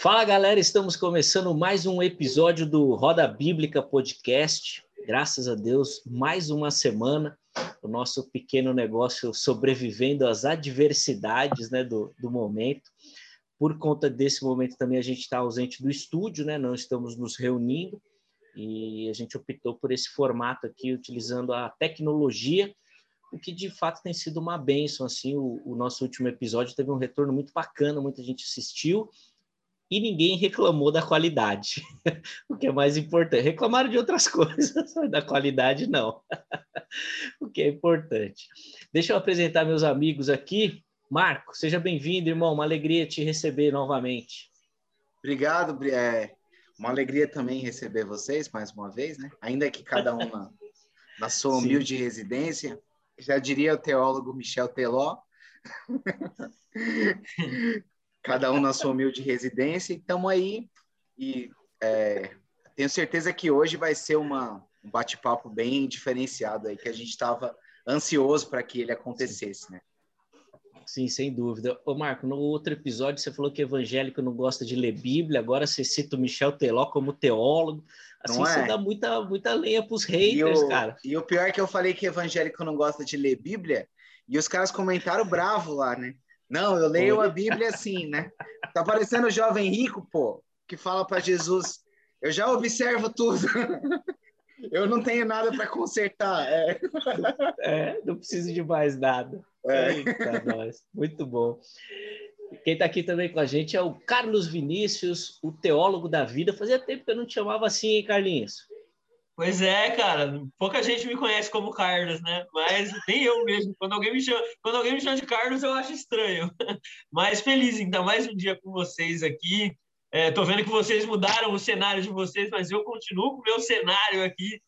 Fala galera, estamos começando mais um episódio do Roda Bíblica Podcast. Graças a Deus, mais uma semana, o nosso pequeno negócio sobrevivendo às adversidades né, do, do momento. Por conta desse momento também a gente está ausente do estúdio, né? Não estamos nos reunindo e a gente optou por esse formato aqui, utilizando a tecnologia, o que de fato tem sido uma benção. Assim, o, o nosso último episódio teve um retorno muito bacana, muita gente assistiu e ninguém reclamou da qualidade, o que é mais importante. Reclamaram de outras coisas, mas da qualidade não, o que é importante. Deixa eu apresentar meus amigos aqui. Marco, seja bem-vindo, irmão. Uma alegria te receber novamente. Obrigado, é uma alegria também receber vocês mais uma vez, né? Ainda que cada um na, na sua humilde Sim. residência. Já diria o teólogo Michel Teló. Cada um na sua humilde residência. Estamos aí e é, tenho certeza que hoje vai ser uma, um bate-papo bem diferenciado aí, que a gente estava ansioso para que ele acontecesse, né? Sim, sem dúvida. Ô, Marco, no outro episódio você falou que evangélico não gosta de ler Bíblia, agora você cita o Michel Teló como teólogo. Assim não você é? dá muita, muita lenha para os haters, e o, cara. E o pior é que eu falei que evangélico não gosta de ler Bíblia, e os caras comentaram bravo lá, né? Não, eu leio a Bíblia assim, né? Tá parecendo o jovem rico, pô, que fala para Jesus: eu já observo tudo. eu não tenho nada para consertar. É. é. não preciso de mais nada. É. Eita, nós. Muito bom. Quem está aqui também com a gente é o Carlos Vinícius, o teólogo da vida. Fazia tempo que eu não te chamava assim, hein, Carlinhos? Pois é, cara. Pouca gente me conhece como Carlos, né? Mas nem eu mesmo. Quando alguém me chama, quando alguém me chama de Carlos, eu acho estranho. Mas feliz estar mais um dia com vocês aqui. É, tô vendo que vocês mudaram o cenário de vocês, mas eu continuo com o meu cenário aqui.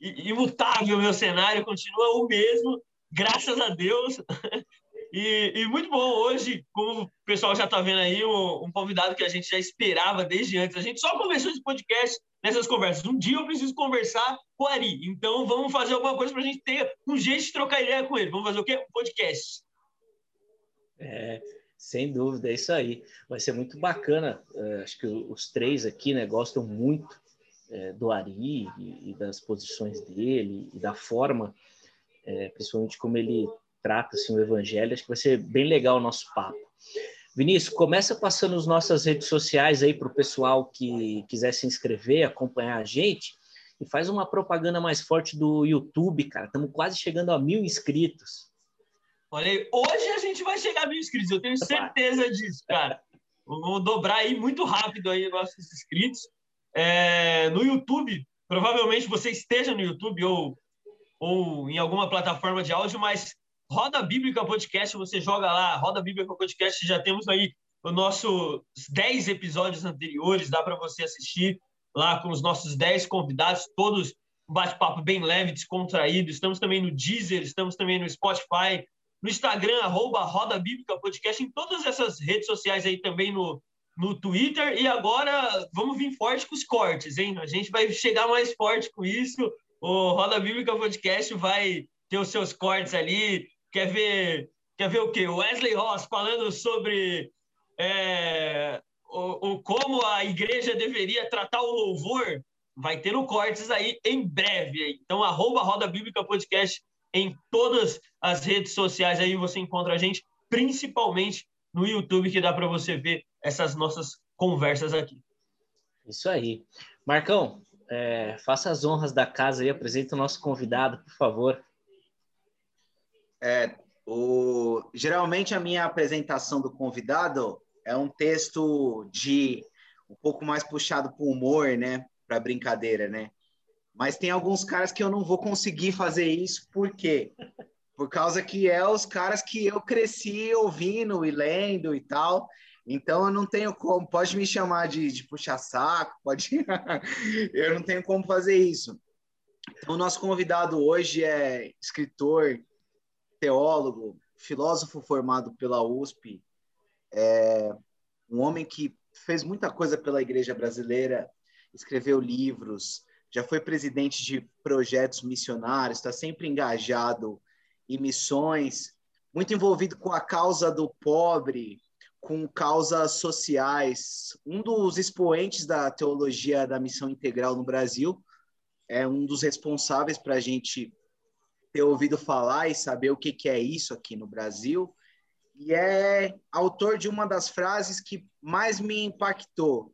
Imutável, meu cenário continua o mesmo, graças a Deus. E, e, muito bom hoje, como o pessoal já está vendo aí, um, um, convidado que a gente já esperava desde antes. A gente só começou esse podcast nessas conversas. Um dia eu preciso conversar com o Ari, então vamos fazer alguma coisa para a gente ter um jeito de trocar ideia com ele. Vamos fazer o quê? Um podcast. É, sem dúvida, é isso aí. Vai ser muito bacana. É, acho que os três aqui né, gostam muito é, do Ari e, e, das posições dele e da forma, é, principalmente como ele trata assim, o evangelho. Acho que vai ser bem legal o nosso papo. Vinícius, começa passando as nossas redes sociais aí para o pessoal que quiser se inscrever, acompanhar a gente e faz uma propaganda mais forte do YouTube, cara. Estamos quase chegando a mil inscritos. Olha aí, hoje a gente vai chegar a mil inscritos, eu tenho certeza disso, cara. Vamos dobrar aí muito rápido aí nossos inscritos. É, no YouTube, provavelmente você esteja no YouTube ou, ou em alguma plataforma de áudio, mas Roda Bíblica Podcast, você joga lá, Roda Bíblica Podcast, já temos aí os nossos 10 episódios anteriores, dá para você assistir lá com os nossos 10 convidados, todos bate-papo bem leve, descontraído. Estamos também no Deezer, estamos também no Spotify, no Instagram, arroba Roda Bíblica Podcast, em todas essas redes sociais aí também no, no Twitter. E agora vamos vir forte com os cortes, hein? A gente vai chegar mais forte com isso. O Roda Bíblica Podcast vai ter os seus cortes ali, Quer ver, quer ver o quê? Wesley Ross falando sobre é, o, o, como a igreja deveria tratar o louvor. Vai ter no cortes aí em breve. Então, arroba Roda Bíblica Podcast em todas as redes sociais. Aí você encontra a gente, principalmente no YouTube, que dá para você ver essas nossas conversas aqui. Isso aí. Marcão, é, faça as honras da casa e apresente o nosso convidado, por favor. É, o, geralmente a minha apresentação do convidado é um texto de um pouco mais puxado para o humor, né? Para brincadeira, né? Mas tem alguns caras que eu não vou conseguir fazer isso, por quê? Por causa que é os caras que eu cresci ouvindo e lendo e tal. Então eu não tenho como, pode me chamar de, de puxar saco, pode. eu não tenho como fazer isso. Então, o nosso convidado hoje é escritor, teólogo, filósofo formado pela USP, é um homem que fez muita coisa pela igreja brasileira, escreveu livros, já foi presidente de projetos missionários, está sempre engajado em missões, muito envolvido com a causa do pobre, com causas sociais. Um dos expoentes da teologia da missão integral no Brasil é um dos responsáveis para a gente ter ouvido falar e saber o que, que é isso aqui no Brasil. E é autor de uma das frases que mais me impactou.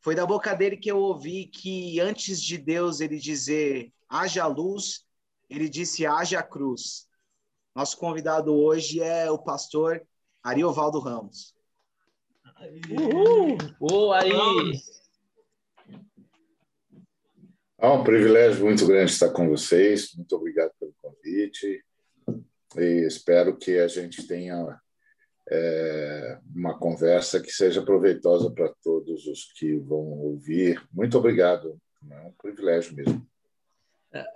Foi da boca dele que eu ouvi que antes de Deus ele dizer haja luz, ele disse haja cruz. Nosso convidado hoje é o pastor Ariovaldo Ramos. Uhul! Boa aí! É um privilégio muito grande estar com vocês. Muito obrigado pelo convite. E espero que a gente tenha é, uma conversa que seja proveitosa para todos os que vão ouvir. Muito obrigado. É um privilégio mesmo.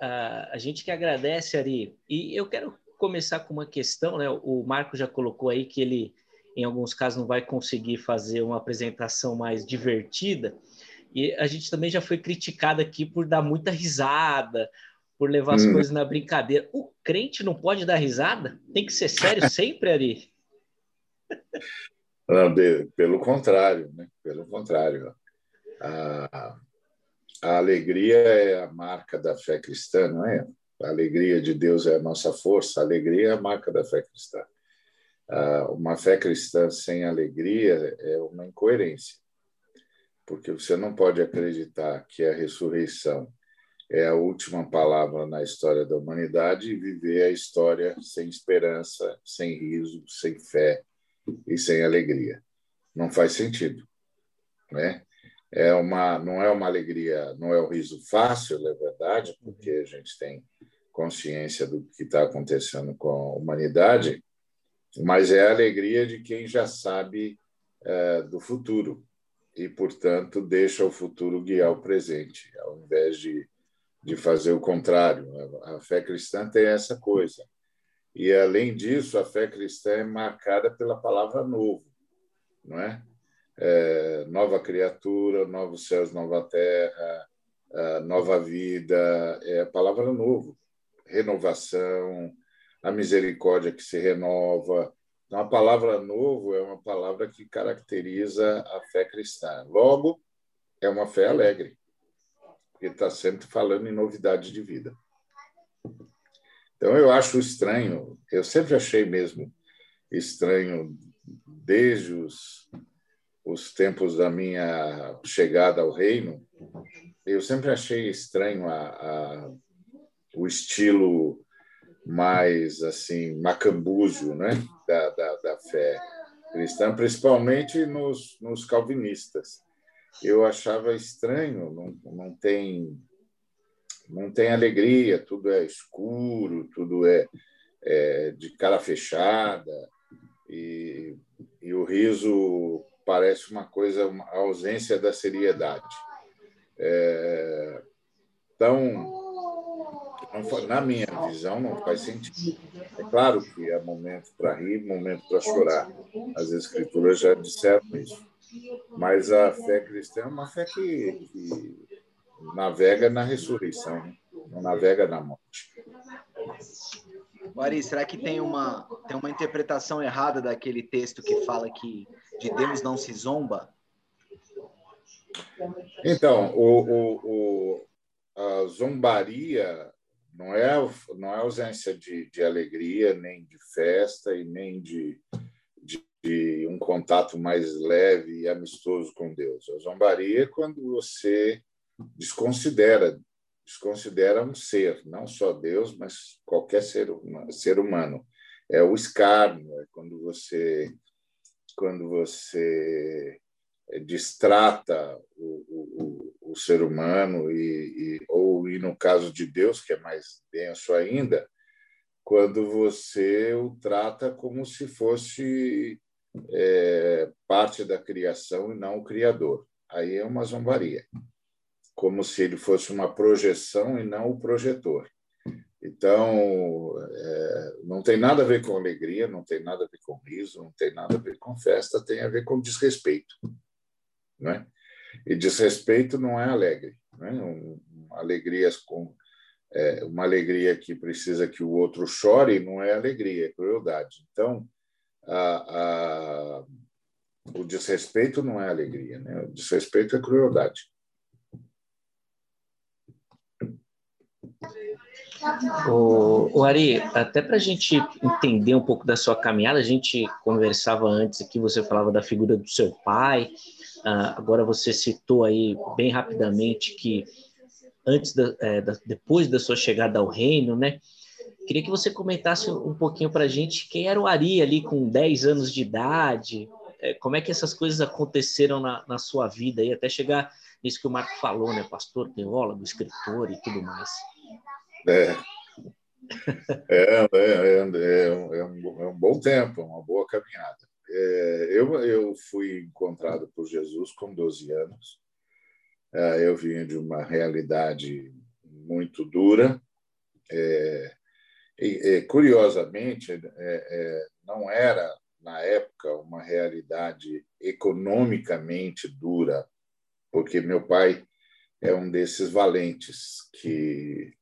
A, gente que agradece, Ari. E eu quero começar com uma questão, né? O Marco já colocou aí que ele, em alguns casos, não vai conseguir fazer uma apresentação mais divertida. E a gente também já foi criticado aqui por dar muita risada, por levar as hum. coisas na brincadeira. O crente não pode dar risada? Tem que ser sério sempre, Ari? Não, pelo contrário, né? Pelo contrário. A, a alegria é a marca da fé cristã, não é? A alegria de Deus é a nossa força, a alegria é a marca da fé cristã. Uma fé cristã sem alegria é uma incoerência, porque você não pode acreditar que a ressurreição é a última palavra na história da humanidade e viver a história sem esperança, sem riso, sem fé e sem alegria. Não faz sentido, né? É uma, não é uma alegria, não é um riso fácil, é verdade, porque a gente tem consciência do que está acontecendo com a humanidade, mas é a alegria de quem já sabe é, do futuro e, portanto, deixa o futuro guiar o presente, ao invés de, de fazer o contrário. A fé cristã tem essa coisa. E, além disso, a fé cristã é marcada pela palavra novo, não é? é nova criatura, novos céus, nova terra, nova vida, é a palavra novo renovação, a misericórdia que se renova. Então, a palavra novo é uma palavra que caracteriza a fé cristã. Logo, é uma fé alegre, porque está sempre falando em novidade de vida. Então, eu acho estranho, eu sempre achei mesmo estranho, desde os, os tempos da minha chegada ao reino, eu sempre achei estranho a, a o estilo mais assim macambujo né? da, da, da fé cristã, principalmente nos, nos calvinistas. Eu achava estranho, não, não tem não tem alegria, tudo é escuro, tudo é, é de cara fechada e, e o riso parece uma coisa, uma ausência da seriedade. É, então, não, na minha visão, não faz sentido. É claro que há momento para rir, momento para chorar. As escrituras já disseram isso. Mas a fé cristã é uma fé que, que navega na ressurreição, né? não navega na morte. Ari, será que tem uma, tem uma interpretação errada daquele texto que fala que de Deus não se zomba? Então, o, o, o a zombaria não é, não é ausência de, de alegria, nem de festa e nem de, de, de, um contato mais leve e amistoso com Deus. A zombaria é quando você desconsidera, desconsidera um ser, não só Deus, mas qualquer ser, ser humano. É o escárnio, é quando você quando você distrata o, o, o ser humano e, e, ou e no caso de Deus que é mais denso ainda quando você o trata como se fosse é, parte da criação e não o criador. Aí é uma zombaria. Como se ele fosse uma projeção e não o projetor. Então é, não tem nada a ver com alegria não tem nada a ver com riso não tem nada a ver com festa tem a ver com desrespeito né? E desrespeito não é alegre, né? Uma alegria com é, uma alegria que precisa que o outro chore não é alegria, é crueldade. Então, a, a, o desrespeito não é alegria, né? O desrespeito é crueldade. O, o Ari, até para a gente entender um pouco da sua caminhada, a gente conversava antes aqui, você falava da figura do seu pai, uh, agora você citou aí bem rapidamente que antes da, é, da, depois da sua chegada ao reino, né? Queria que você comentasse um pouquinho para a gente quem era o Ari ali com 10 anos de idade, é, como é que essas coisas aconteceram na, na sua vida aí, até chegar nisso que o Marco falou, né? Pastor, teólogo, escritor e tudo mais. É. É, é, é, é, é, um, é um bom tempo, uma boa caminhada. É, eu, eu fui encontrado por Jesus com 12 anos. É, eu vim de uma realidade muito dura. É, e, curiosamente, é, é, não era, na época, uma realidade economicamente dura, porque meu pai é um desses valentes que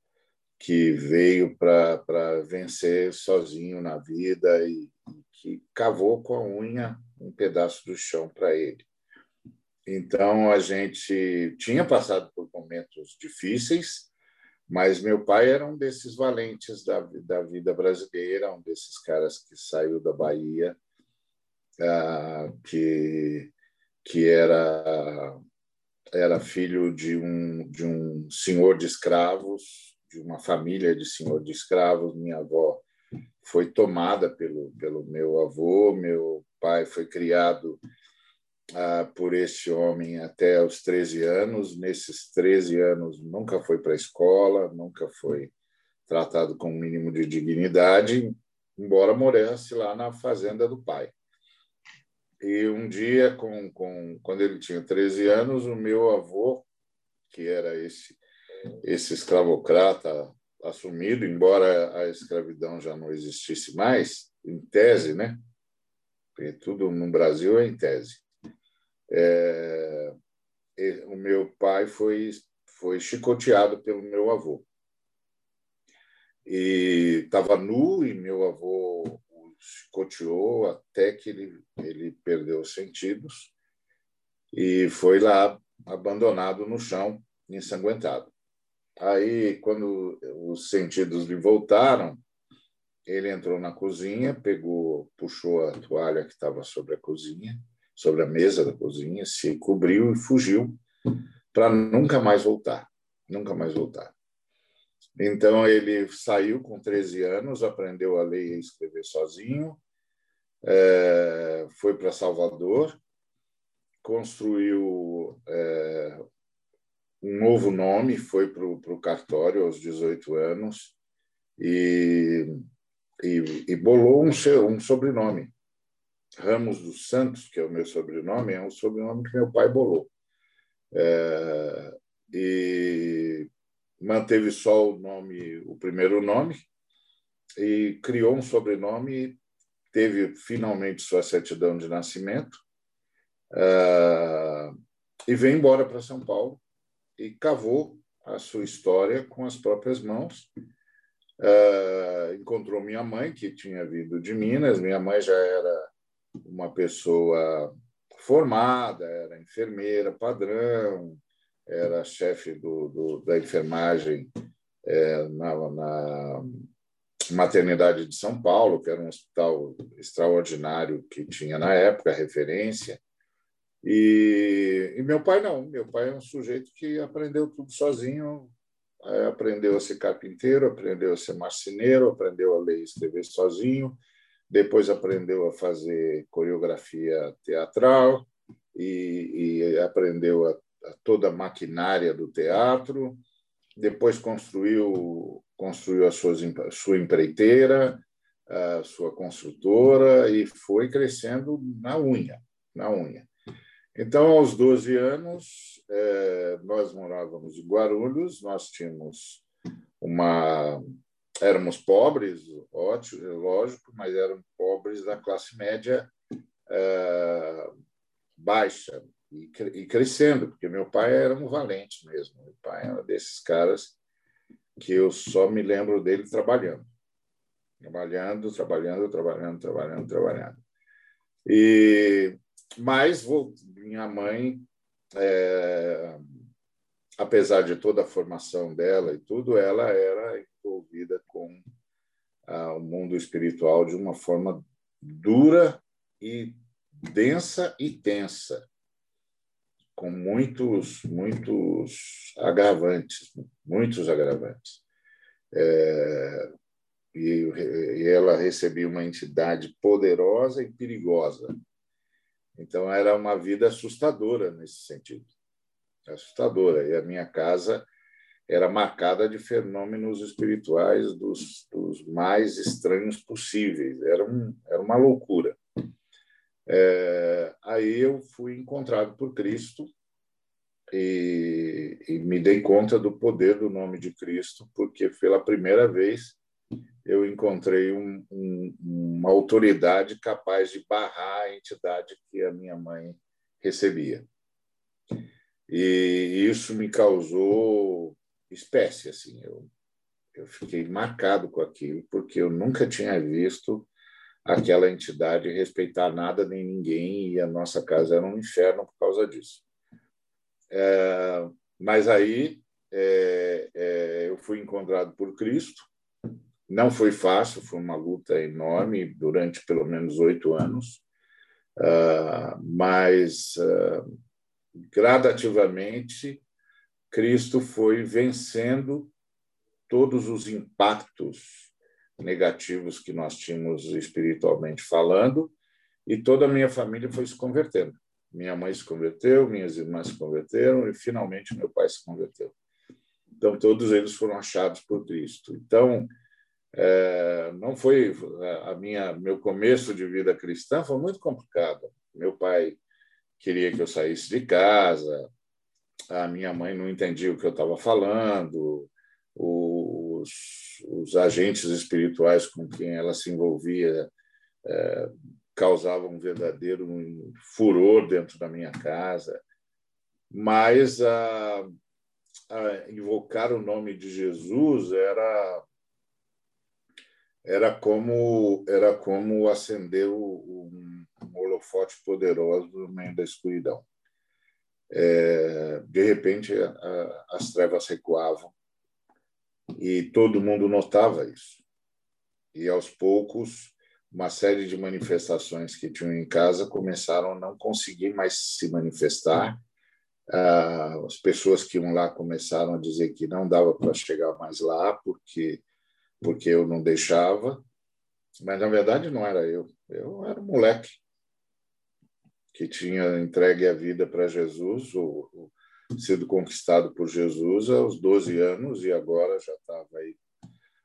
que veio para vencer sozinho na vida e, que cavou com a unha um pedaço do chão para ele. Então a gente tinha passado por momentos difíceis, mas meu pai era um desses valentes da, da vida brasileira, um desses caras que saiu da Bahia, ah, que que era era filho de um de um senhor de escravos de uma família de senhor de escravos. Minha avó foi tomada pelo, pelo meu avô, meu pai foi criado ah, por esse homem até os 13 anos. Nesses 13 anos, nunca foi para a escola, nunca foi tratado com o um mínimo de dignidade, embora morasse lá na fazenda do pai. E um dia, com, com, quando ele tinha 13 anos, o meu avô, que era esse esse escravocrata assumido, embora a escravidão já não existisse mais, em tese, né? Porque tudo no Brasil é em tese. É, o meu pai foi, foi chicoteado pelo meu avô. E estava nu e meu avô o chicoteou até que ele, ele perdeu os sentidos e foi lá abandonado no chão, ensanguentado. Aí, quando os sentidos lhe voltaram, ele entrou na cozinha, pegou, puxou a toalha que estava sobre a cozinha, sobre a mesa da cozinha, se cobriu e fugiu para nunca mais voltar, nunca mais voltar. Então ele saiu com 13 anos, aprendeu a ler e escrever sozinho, é, foi para Salvador, construiu é, um novo nome, foi para o cartório aos 18 anos e, e, e bolou um, um sobrenome. Ramos dos Santos, que é o meu sobrenome, é um sobrenome que meu pai bolou. É, e manteve só o nome, o primeiro nome, e criou um sobrenome, teve finalmente sua certidão de nascimento, é, e veio embora para São Paulo e cavou a sua história com as próprias mãos. Uh, encontrou minha mãe, que tinha vindo de Minas. Minha mãe já era uma pessoa formada, era enfermeira padrão, era chefe do, do, da enfermagem é, na, na, maternidade de São Paulo, que era um hospital extraordinário que tinha na época, referência. E, e, meu pai não, meu pai é um sujeito que aprendeu tudo sozinho, é, aprendeu a ser carpinteiro, aprendeu a ser marceneiro, aprendeu a ler e escrever sozinho, depois aprendeu a fazer coreografia teatral e, e aprendeu a, a toda a maquinária do teatro, depois construiu construiu a sua, sua empreiteira, a sua construtora e foi crescendo na unha, na unha. Então, aos 12 anos, é, nós morávamos em Guarulhos, nós tínhamos uma. Éramos pobres, ótimo, lógico, mas éramos pobres da classe média é, baixa e, crescendo, porque meu pai era um valente mesmo. Meu pai era desses caras que eu só me lembro dele trabalhando. Trabalhando, trabalhando, trabalhando, trabalhando, trabalhando. E mas vou, minha mãe, é, apesar de toda a formação dela e tudo, ela era envolvida com ah, o mundo espiritual de uma forma dura e densa e tensa, com muitos, muitos agravantes, muitos agravantes. É, e, e ela recebia uma entidade poderosa e perigosa. Então, era uma vida assustadora nesse sentido assustadora. E a minha casa era marcada de fenômenos espirituais dos, dos mais estranhos possíveis. Era, um, era uma loucura. É, aí eu fui encontrado por Cristo e, e, me dei conta do poder do nome de Cristo, porque pela primeira vez eu encontrei um, um, uma autoridade capaz de barrar a entidade que a minha mãe recebia. E isso me causou espécie, assim. Eu, eu fiquei marcado com aquilo, porque eu nunca tinha visto aquela entidade respeitar nada nem ninguém, e a nossa casa era um inferno por causa disso. É, mas aí é, é, eu fui encontrado por Cristo. Não foi fácil, foi uma luta enorme durante pelo menos oito anos, uh, mas uh, gradativamente, Cristo foi vencendo todos os impactos negativos que nós tínhamos espiritualmente falando, e toda a minha família foi se convertendo. Minha mãe se converteu, minhas irmãs se converteram e finalmente meu pai se converteu. Então todos eles foram achados por Cristo. Então é, não foi a minha meu começo de vida cristã foi muito complicado. Meu pai queria que eu saísse de casa, a minha mãe não entendia o que eu estava falando, os, os, agentes espirituais com quem ela se envolvia é, causavam um verdadeiro furor dentro da minha casa. Mas a, a invocar o nome de Jesus era era como era como acender um, um holofote poderoso no meio da escuridão. É, de repente, a, as trevas recuavam e todo mundo notava isso. E aos poucos, uma série de manifestações que tinham em casa começaram a não conseguir mais se manifestar. Ah, as pessoas que iam lá começaram a dizer que não dava para chegar mais lá porque porque eu não deixava, mas na verdade não era eu, eu era um moleque que tinha entregue a vida para Jesus, ou, ou, sido conquistado por Jesus aos 12 anos e agora já estava aí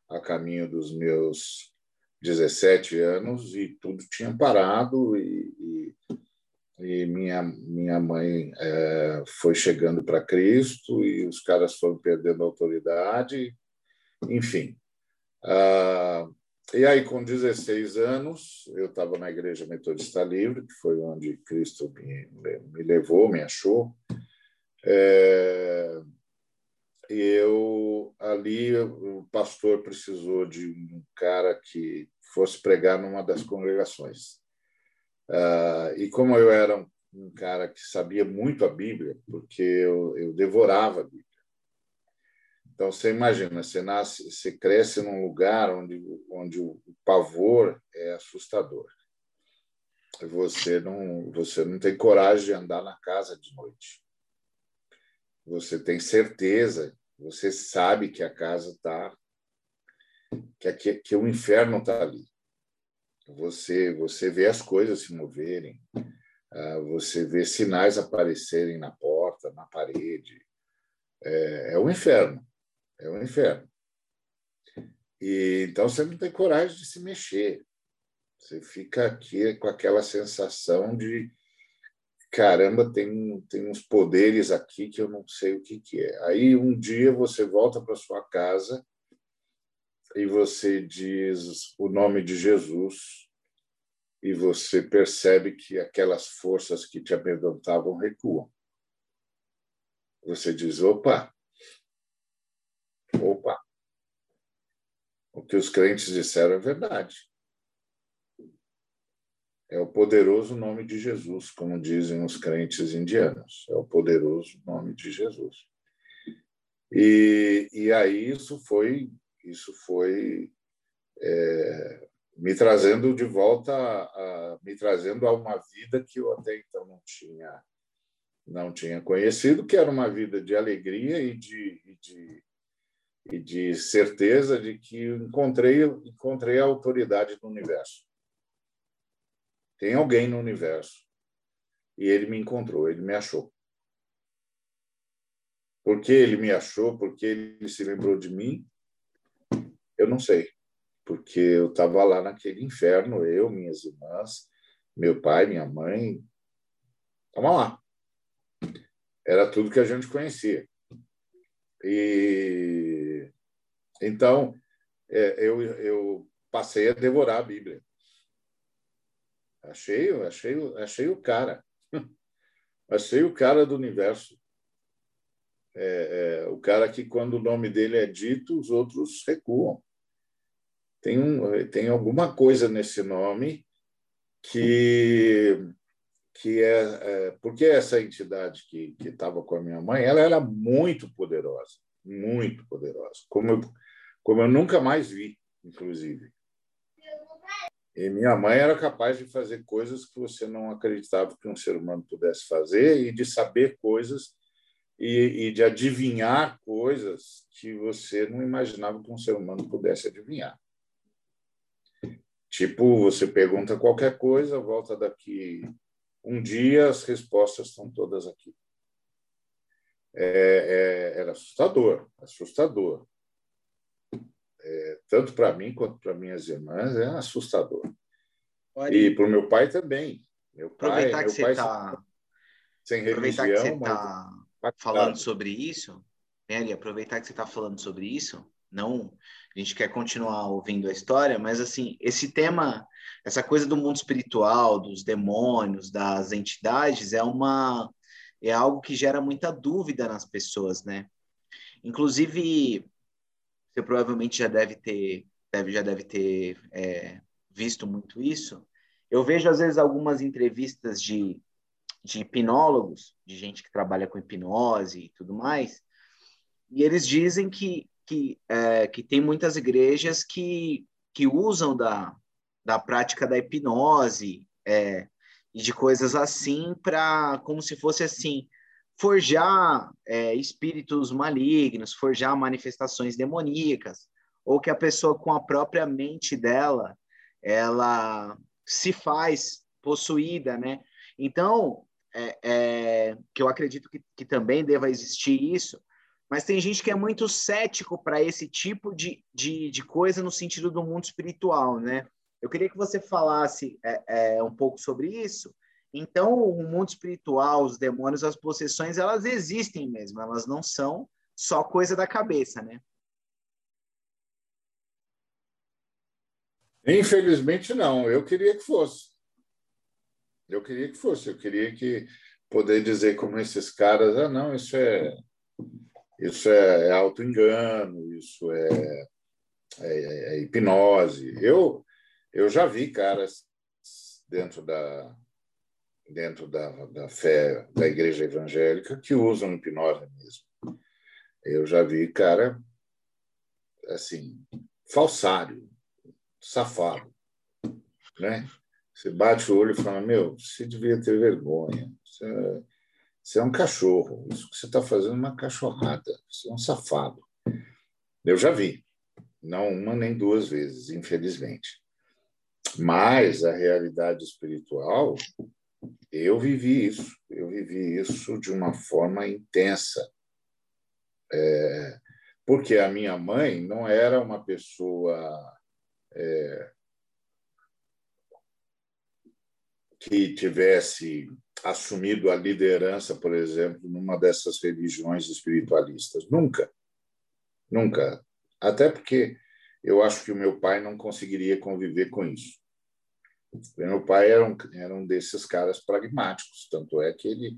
a caminho dos meus 17 anos e tudo tinha parado e, e, e minha minha mãe é, foi chegando para Cristo e os caras foram perdendo autoridade, enfim. Ah, e aí, com 16 anos, eu estava na Igreja Metodista Livre, que foi onde Cristo me, me levou, me achou. É, eu ali o pastor precisou de um cara que fosse pregar numa das congregações. Ah, e como eu era um, um, cara que sabia muito a Bíblia, porque eu, eu devorava a Bíblia, então, você imagina, você nasce, você cresce num lugar onde, onde o pavor é assustador. Você não, você não tem coragem de andar na casa de noite. Você tem certeza, você sabe que a casa está, que, que, que o inferno está ali. Você, você vê as coisas se moverem, ah, você vê sinais aparecerem na porta, na parede. É, é o inferno. É um inferno. E, então você não tem coragem de se mexer. Você fica aqui com aquela sensação de caramba, tem, tem uns poderes aqui que eu não sei o que, que é. Aí um dia você volta para sua casa e você diz o nome de Jesus e você percebe que aquelas forças que te amedrontavam recuam. Você diz: opa, Opa! O que os crentes disseram é verdade. É o poderoso nome de Jesus, como dizem os crentes indianos. É o poderoso nome de Jesus. E, e aí isso foi, isso foi é, me trazendo de volta, a, me trazendo a uma vida que eu até então não tinha, não tinha conhecido, que era uma vida de alegria e de, e de, e de certeza de que encontrei, encontrei a autoridade do universo. Tem alguém no universo e ele me encontrou, ele me achou. Por que ele me achou? Porque ele se lembrou de mim? Eu não sei. Porque eu estava lá naquele inferno, eu, minhas irmãs, meu pai, minha mãe. Estava lá. Era tudo que a gente conhecia. E então é, eu, eu passei a devorar a Bíblia. Achei, achei, achei o cara. Achei o cara do universo é, é, o cara que, quando o nome dele é dito, os outros recuam. Tem, um, tem alguma coisa nesse nome que que é, é porque essa entidade que estava com a minha mãe, ela era muito poderosa, muito poderosa, como eu, como eu nunca mais vi, inclusive. E minha mãe era capaz de fazer coisas que você não acreditava que um ser humano pudesse fazer e de saber coisas e, e, de adivinhar coisas que você não imaginava que um ser humano pudesse adivinhar. Tipo, você pergunta qualquer coisa, volta daqui um dia, as respostas estão todas aqui. É, é, era assustador, assustador. É, tanto para mim quanto para minhas irmãs, é assustador. Olha, e para o meu pai também. Meu pai, aproveitar que você está sem religião, aproveitar que você está falando sobre isso, Eli, aproveitar que você está falando sobre isso, não, a gente quer continuar ouvindo a história, mas assim, esse tema, essa coisa do mundo espiritual, dos demônios, das entidades, é uma é algo que gera muita dúvida nas pessoas, né? Inclusive, você provavelmente já deve ter, deve, já deve ter é, visto muito isso. Eu vejo às vezes algumas entrevistas de de hipnólogos, de gente que trabalha com hipnose e tudo mais, e eles dizem que, que, é, que tem muitas igrejas que, que usam da, da prática da hipnose é, e de coisas assim para, como se fosse assim, forjar é, espíritos malignos, forjar manifestações demoníacas, ou que a pessoa com a própria mente dela, ela se faz possuída, né? Então, é, é, que eu acredito que, que também deva existir isso, mas tem gente que é muito cético para esse tipo de, de, de, coisa no sentido do mundo espiritual, né? Eu queria que você falasse é, é, um pouco sobre isso. Então, o mundo espiritual, os demônios, as possessões, elas existem mesmo, elas não são só coisa da cabeça, né? Infelizmente, não. Eu queria que fosse. Eu queria que fosse, eu queria que poder dizer como esses caras, ah, não, isso é isso é, é auto-engano, isso é, é, é, hipnose. Eu eu já vi caras dentro da dentro da, da fé da igreja evangélica que usam hipnose mesmo. Eu já vi cara assim falsário, safado, né? Você bate o olho e fala: Meu, você devia ter vergonha. Você é, você é um cachorro. Isso que você está fazendo é uma cachorrada. Você é um safado. Eu já vi. Não uma nem duas vezes, infelizmente. Mas a realidade espiritual, eu vivi isso. Eu vivi isso de uma forma intensa. É, porque a minha mãe não era uma pessoa é, que tivesse assumido a liderança, por exemplo, numa dessas religiões espiritualistas. Nunca. Nunca. Até porque eu acho que o meu pai não conseguiria conviver com isso. Meu pai era um, era um desses caras pragmáticos, tanto é que ele,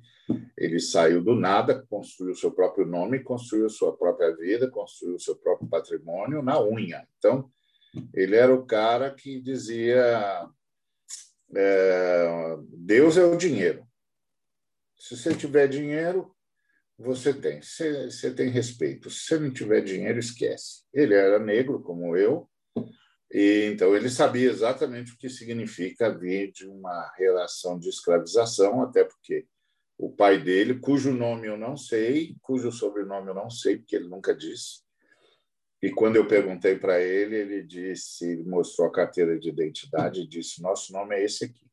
ele saiu do nada, construiu seu próprio nome, construiu sua própria vida, construiu seu próprio patrimônio na unha. Então, ele era o cara que dizia é, Deus é o dinheiro. Se você tiver dinheiro, você tem. Você, você tem respeito. Se você não tiver dinheiro, esquece. Ele era negro, como eu, e então ele sabia exatamente o que significa vir de uma relação de escravização, até porque o pai dele, cujo nome eu não sei, cujo sobrenome eu não sei, porque ele nunca disse. E quando eu perguntei para ele, ele disse, mostrou a carteira de identidade e disse: "Nosso nome é esse aqui".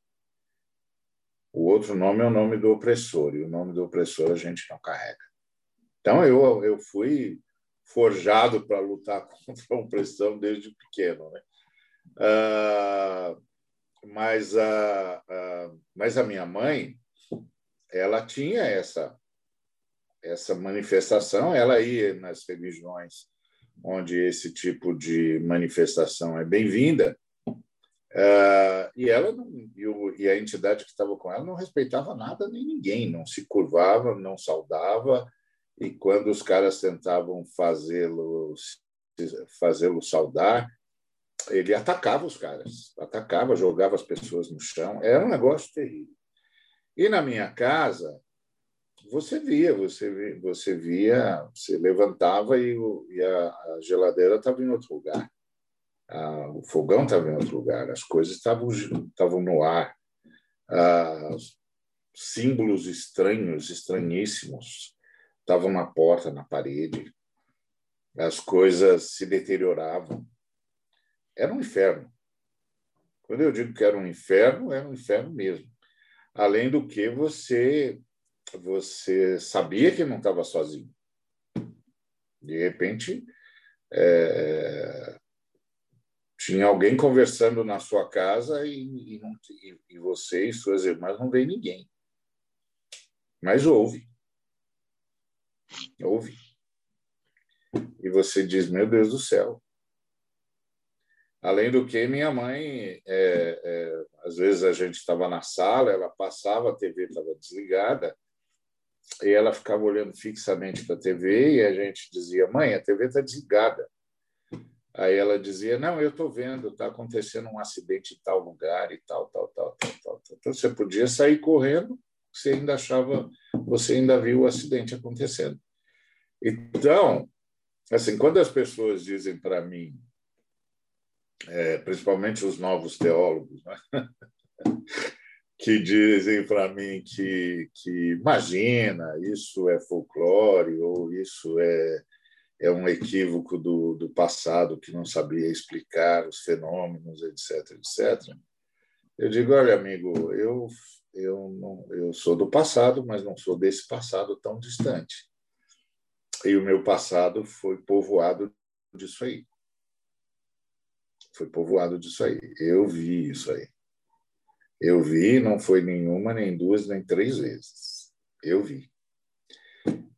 O outro nome é o nome do opressor, e o nome do opressor a gente não carrega. Então eu eu fui forjado para lutar contra a opressão desde pequeno, né? Ah, mas a, a mas a minha mãe ela tinha essa essa manifestação, ela ia nas religiões onde esse tipo de manifestação é bem-vinda, uh, e ela não, e, o, e, a entidade que estava com ela não respeitava nada nem ninguém, não se curvava, não saudava, e quando os caras tentavam fazê-lo fazê-lo saudar, ele atacava os caras, atacava, jogava as pessoas no chão, era um negócio terrível. E na minha casa, você via, você via, você via, levantava e, o, e a, geladeira estava em outro lugar, o fogão estava em outro lugar, as coisas estavam estavam no ar, símbolos estranhos, estranhíssimos, estavam na porta, na parede, as coisas se deterioravam. Era um inferno. Quando eu digo que era um inferno, era um inferno mesmo. Além do que você você sabia que não estava sozinho. De repente, é, tinha alguém conversando na sua casa e, e, e, você e suas irmãs não veem ninguém. Mas ouve. Ouve. E você diz: Meu Deus do céu, Além do que, minha mãe, é, é, às vezes a gente estava na sala, ela passava, a TV estava desligada, e ela ficava olhando fixamente para a TV e a gente dizia: Mãe, a TV está desligada. Aí ela dizia: Não, eu estou vendo, está acontecendo um acidente em tal lugar e tal, tal, tal, tal, tal. Então você podia sair correndo, você ainda achava, você ainda viu o acidente acontecendo. Então, assim, quando as pessoas dizem para mim é, principalmente os novos teólogos, né? que dizem para mim que, que imagina, isso é folclore ou isso é, é um equívoco do, do passado que não sabia explicar os fenômenos, etc, etc. Eu digo, olha, amigo, eu, eu, não, eu sou do passado, mas não sou desse passado tão distante. E o meu passado foi povoado disso aí foi povoado disso aí. Eu vi isso aí. Eu vi, não foi nenhuma, nem duas, nem três vezes. Eu vi.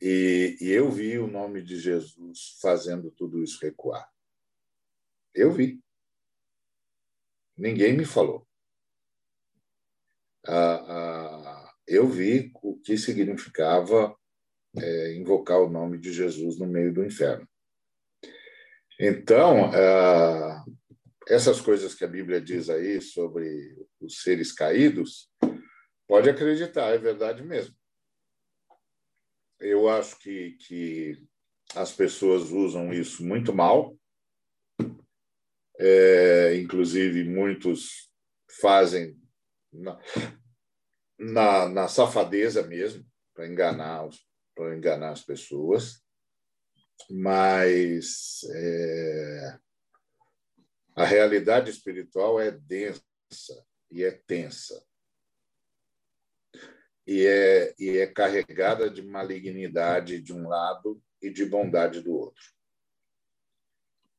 E, e eu vi o nome de Jesus fazendo tudo isso recuar. Eu vi. Ninguém me falou. Ah, ah, eu vi o que significava é, invocar o nome de Jesus no meio do inferno. Então, ah, essas coisas que a Bíblia diz aí sobre os seres caídos, pode acreditar, é verdade mesmo. Eu acho que, que as pessoas usam isso muito mal, é, inclusive muitos fazem na, na, na safadeza mesmo, para enganar, enganar as pessoas, mas é, a realidade espiritual é densa e é tensa. E é, e é carregada de malignidade de um lado e de bondade do outro.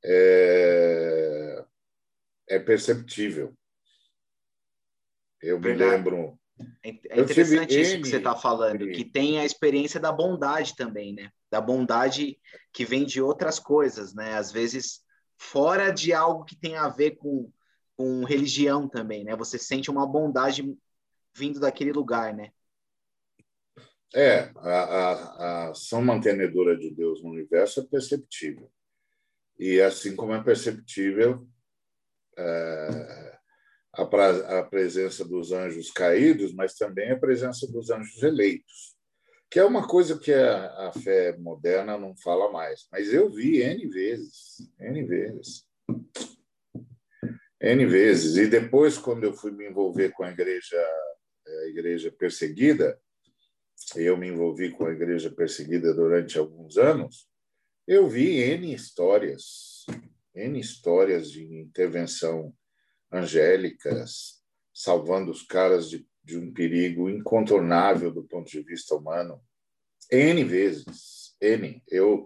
É, é perceptível. Eu me lembro. É, é interessante isso que você está falando, que tem a experiência da bondade também, né? Da bondade que vem de outras coisas, né? Às vezes fora de algo que tem a ver com, com religião também, né? Você sente uma bondade vindo daquele lugar, né? É, a, a, a ação mantenedora de Deus no universo é perceptível. E assim como é perceptível é, a, a presença dos anjos caídos, mas também a presença dos anjos eleitos, que é uma coisa que a, a fé moderna não fala mais. Mas eu vi N vezes, N vezes. N vezes. E depois, quando eu fui me envolver com a igreja, a igreja perseguida, eu me envolvi com a igreja perseguida durante alguns anos, eu vi N histórias, N histórias de intervenção angélicas, salvando os caras de, de um perigo incontornável do ponto de vista humano. N vezes, N. Eu,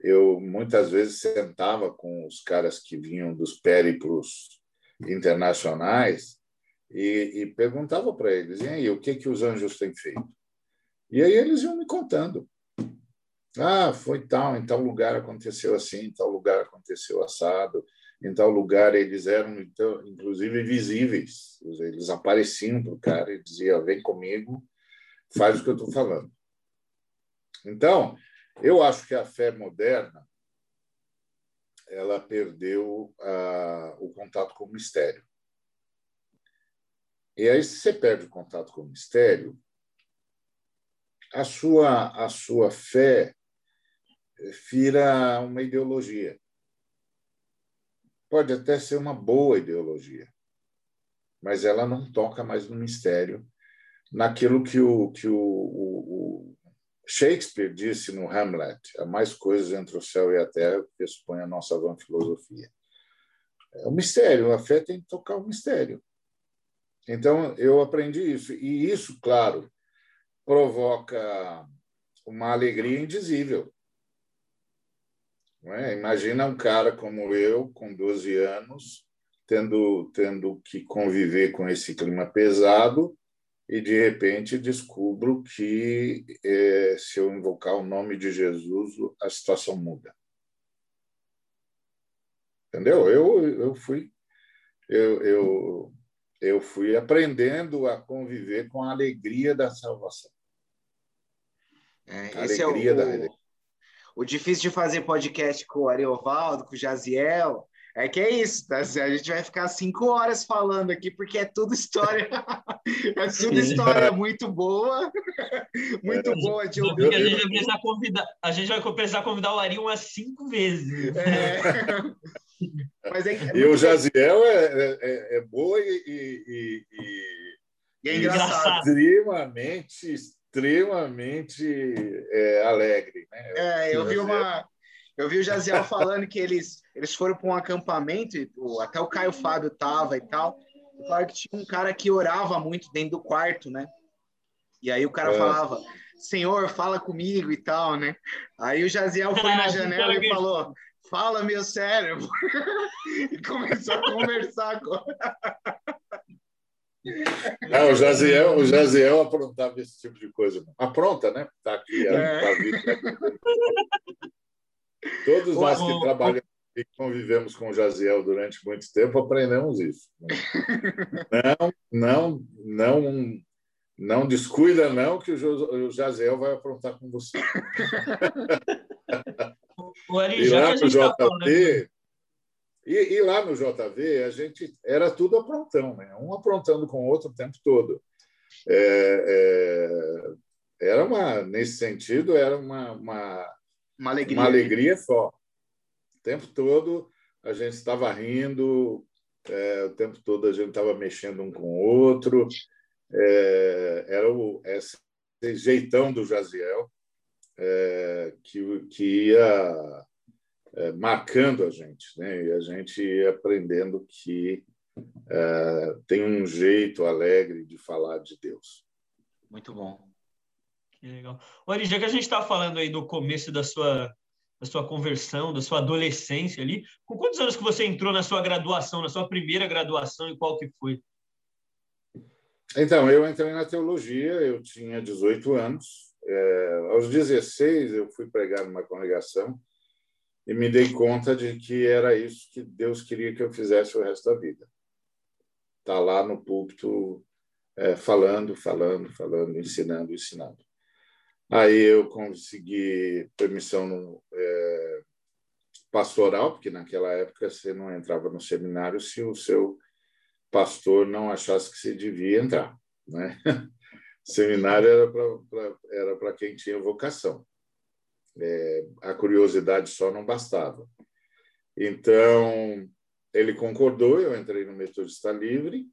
eu muitas vezes sentava com os caras que vinham dos périplos internacionais e, e perguntava para eles, e aí, o que, que os anjos têm feito? E aí eles iam me contando. Ah, foi tal, em tal lugar aconteceu assim, em tal lugar aconteceu assado, em tal lugar eles eram, então, inclusive, visíveis. Eles apareciam para o cara e diziam: vem comigo, faz o que eu estou falando. Então, eu acho que a fé moderna ela perdeu o contato com o mistério. E aí, se você perde o contato com o mistério, a sua, a sua fé vira uma ideologia. Pode até ser uma boa ideologia, mas ela não toca mais no mistério, naquilo que o, que o, o, o Shakespeare disse no Hamlet: há mais coisas entre o céu e a terra que expõe a nossa vã filosofia. É o mistério, a fé tem que tocar o mistério. Então, eu aprendi isso. E isso, claro, provoca uma alegria indizível. É? Imagina um cara como eu, com 12 anos, tendo, tendo que conviver com esse clima pesado e, de repente, descubro que é, se eu invocar o nome de Jesus, a situação muda. Entendeu? Eu, eu fui eu, eu, eu fui aprendendo a conviver com a alegria da salvação. É, esse alegria é o, da redenção. O difícil de fazer podcast com o Ariovaldo, com o Jaziel, é que é isso, tá? A gente vai ficar cinco horas falando aqui, porque é tudo história. é tudo história muito boa. muito boa de ouvir. A gente, vai precisar convidar, a gente vai precisar convidar o Ari umas cinco vezes. É. Mas é, é e o Jaziel é, é, é, é boa e, e, e, e é engraçado. extremamente extremamente é, alegre. Né? É, eu vi uma. Eu vi o Jaziel falando que eles, eles foram para um acampamento, e, até o Caio Fábio tava e tal. E falaram que tinha um cara que orava muito dentro do quarto, né? E aí o cara é. falava, Senhor, fala comigo e tal, né? Aí o Jaziel foi na janela e falou, fala meu cérebro. e começou a conversar com. É, o, Jaziel, o Jaziel aprontava esse tipo de coisa. Apronta, né? Está aqui. É. Tá Todos nós que trabalhamos e convivemos com o Jaziel durante muito tempo aprendemos isso. Não, não, não, não descuida não que o Jaziel vai aprontar com você. O Ari, e lá no JT, e, e, lá no JV, a gente era tudo aprontão, né? um aprontando com o outro o tempo todo. É, é, era uma, nesse sentido, era uma, uma, uma, alegria. uma alegria só. O tempo todo a gente estava rindo, é, o tempo todo a gente estava mexendo um com o outro. É, era o, esse jeitão do Jaziel é, que, que ia é, marcando a gente, né? E a gente aprendendo que é, tem um jeito alegre de falar de Deus. Muito bom. Que legal. Ori, já que a gente está falando aí do começo da sua da sua conversão, da sua adolescência ali, com quantos anos que você entrou na sua graduação, na sua primeira graduação e qual que foi? Então, eu entrei na teologia, eu tinha 18 anos. É, aos 16, eu fui pregar numa congregação e me dei conta de que era isso que Deus queria que eu fizesse o resto da vida. Tá lá no púlpito é, falando, falando, falando, ensinando, ensinando. Aí eu consegui permissão no, é, pastoral, porque naquela época você não entrava no seminário se o seu pastor não achasse que se devia entrar. Né? Seminário era para quem tinha vocação. É, a curiosidade só não bastava. Então, ele concordou, eu entrei no Metodista Livre,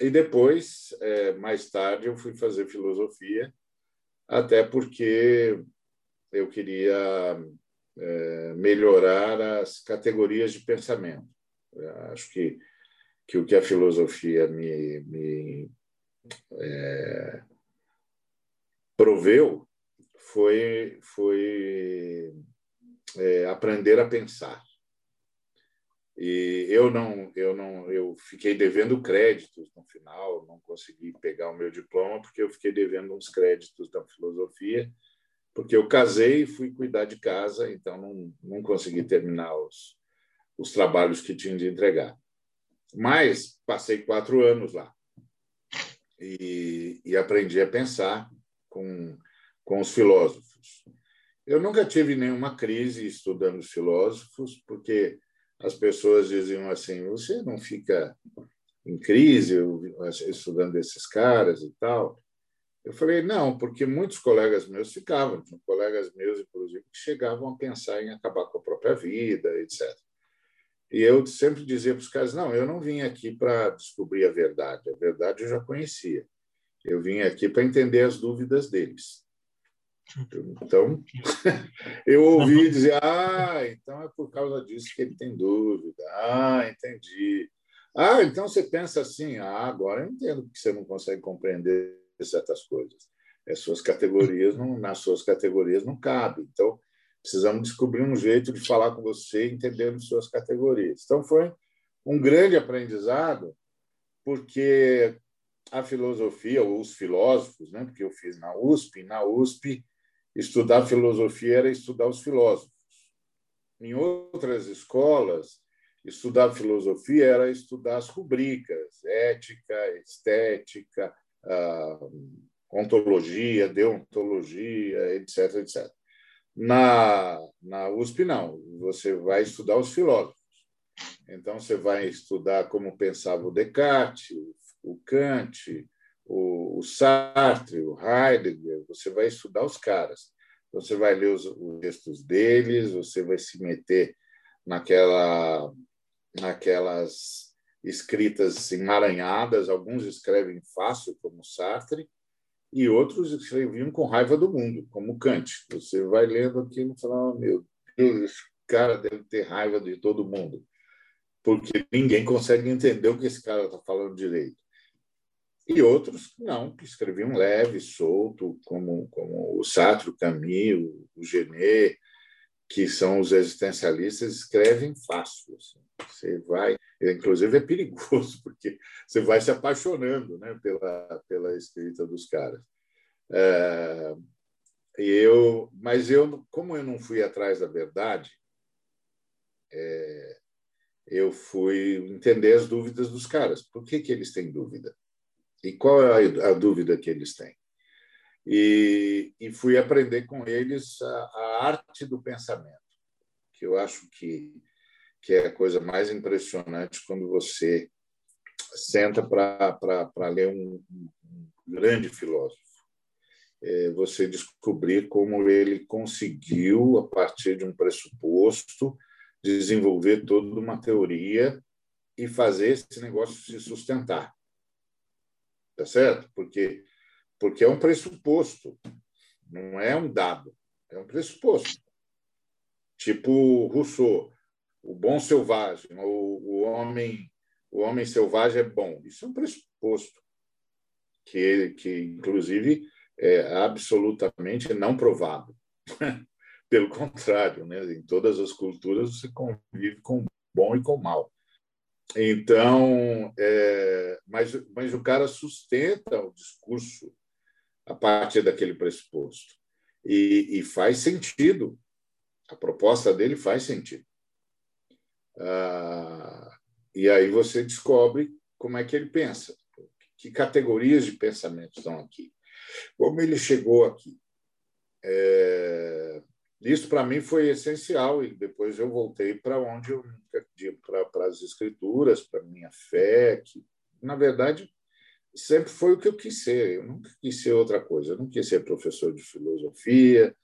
e depois, é, mais tarde, eu fui fazer filosofia, até porque eu queria é, melhorar as categorias de pensamento. Eu acho que, que o que a filosofia me, me é, proveu foi, foi é, aprender a pensar. E eu não, eu não, eu fiquei devendo créditos no final, não consegui pegar o meu diploma porque eu fiquei devendo uns créditos da filosofia, porque eu casei e fui cuidar de casa, então não, não consegui terminar os, os trabalhos que tinha de entregar. Mas passei quatro anos lá e, e aprendi a pensar com, com os filósofos. Eu nunca tive nenhuma crise estudando os filósofos, porque as pessoas diziam assim: você não fica em crise estudando esses caras e tal. Eu falei: não, porque muitos colegas meus ficavam, tinham colegas meus, inclusive, que chegavam a pensar em acabar com a própria vida, etc. E eu sempre dizia para os caras: não, eu não vim aqui para descobrir a verdade, a verdade eu já conhecia. Eu vim aqui para entender as dúvidas deles. Então, eu ouvi dizer: ah, então é por causa disso que ele tem dúvida. Ah, entendi. Ah, então você pensa assim: ah, agora eu entendo que você não consegue compreender certas coisas. As suas categorias não, nas suas categorias não cabe. Então, precisamos descobrir um jeito de falar com você entendendo suas categorias. Então, foi um grande aprendizado, porque a filosofia, ou os filósofos, né? porque eu fiz na USP, na USP estudar filosofia era estudar os filósofos. Em outras escolas, estudar filosofia era estudar as rubricas, ética, estética, ontologia, deontologia, etc, etc. Na, na USP, não. Você vai estudar os filósofos. Então, você vai estudar como pensava o Descartes, o Kant, o, Sartre, o Heidegger, você vai estudar os caras. Então, você vai ler os, os textos deles, você vai se meter naquela, naquelas escritas emaranhadas. Alguns escrevem fácil, como Sartre, e outros escreviam com raiva do mundo, como Kant. Você vai lendo aquilo e fala: oh, meu Deus, esse cara deve ter raiva de todo mundo, porque ninguém consegue entender o que esse cara está falando direito e outros não, que escreviam leve, solto, como, como o Sartre, o Camus, o Genet, que são os existencialistas, escrevem fácil. Assim. Você vai, inclusive é perigoso, porque você vai se apaixonando né, pela, pela escrita dos caras. É, eu, mas eu, como eu não fui atrás da verdade, é, eu fui entender as dúvidas dos caras. Por que, que eles têm dúvida? E qual é a, dúvida que eles têm? E, e fui aprender com eles a, a, arte do pensamento, que eu acho que, que é a coisa mais impressionante quando você senta para ler um, um, grande filósofo. É você descobrir como ele conseguiu, a partir de um pressuposto, desenvolver toda uma teoria e fazer esse negócio se sustentar tá certo? Porque porque é um pressuposto, não é um dado, é um pressuposto. Tipo Rousseau, o bom selvagem, o, o homem o homem selvagem é bom. Isso é um pressuposto que que inclusive é absolutamente não provado. Pelo contrário, né? em todas as culturas você convive com bom e com mal. Então, é, mas, mas o cara sustenta o discurso a partir daquele pressuposto. E, e faz sentido. A proposta dele faz sentido. Ah, e aí você descobre como é que ele pensa, que categorias de pensamento estão aqui, como ele chegou aqui. É, isso para mim foi essencial e depois eu voltei para onde eu para as escrituras, para minha fé, que, na verdade, sempre foi o que eu quis ser. Eu nunca quis ser outra coisa. Eu não quis ser professor de filosofia,